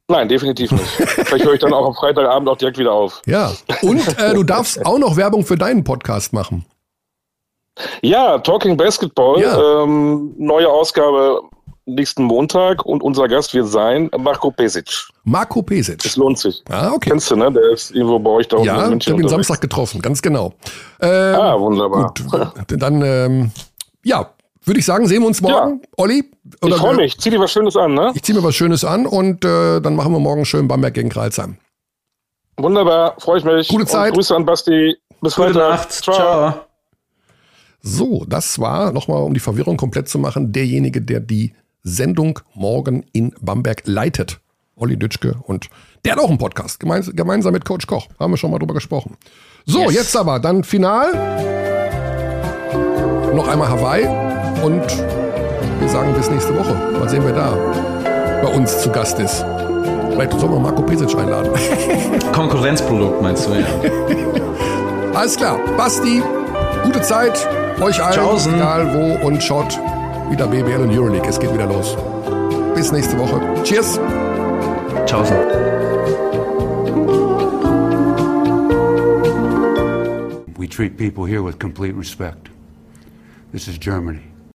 Nein, definitiv nicht. Vielleicht höre ich dann auch am Freitagabend auch direkt wieder auf. Ja. Und äh, du darfst auch noch Werbung für deinen Podcast machen. Ja, Talking Basketball. Ja. Ähm, neue Ausgabe nächsten Montag und unser Gast wird sein Marco Pesic. Marco Pesic. Es lohnt sich. Ah, okay. Kennst du, ne? Der ist irgendwo bei euch da unten ja, in München. Ja, ich habe ihn Samstag getroffen, ganz genau. Ähm, ah, wunderbar. Gut, [LAUGHS] dann, ähm, ja, würde ich sagen, sehen wir uns morgen, ja. Olli. Oder ich freue mich. Zieh dir was Schönes an, ne? Ich ziehe mir was Schönes an und äh, dann machen wir morgen schön Bamberg gegen Kreilsheim. Wunderbar, freue ich mich. Gute Zeit. Und Grüße an Basti. Bis Gute Freitag. Nacht. Ciao. Ciao. So, das war, nochmal um die Verwirrung komplett zu machen, derjenige, der die Sendung morgen in Bamberg leitet. Olli Dütschke und der hat auch einen Podcast, gemeins gemeinsam mit Coach Koch. Haben wir schon mal drüber gesprochen. So, yes. jetzt aber dann Final. Noch einmal Hawaii und wir sagen bis nächste Woche. Mal sehen, wer da bei uns zu Gast ist. Vielleicht sollen wir Marco Pesic einladen. [LAUGHS] Konkurrenzprodukt meinst du, ja. Alles klar. Basti, gute Zeit. Euch allen, Tschaußen. egal wo und schaut wieder BBL und Euroleague. Es geht wieder los. Bis nächste Woche. Cheers. Ciao. We treat people here with complete respect. This is Germany.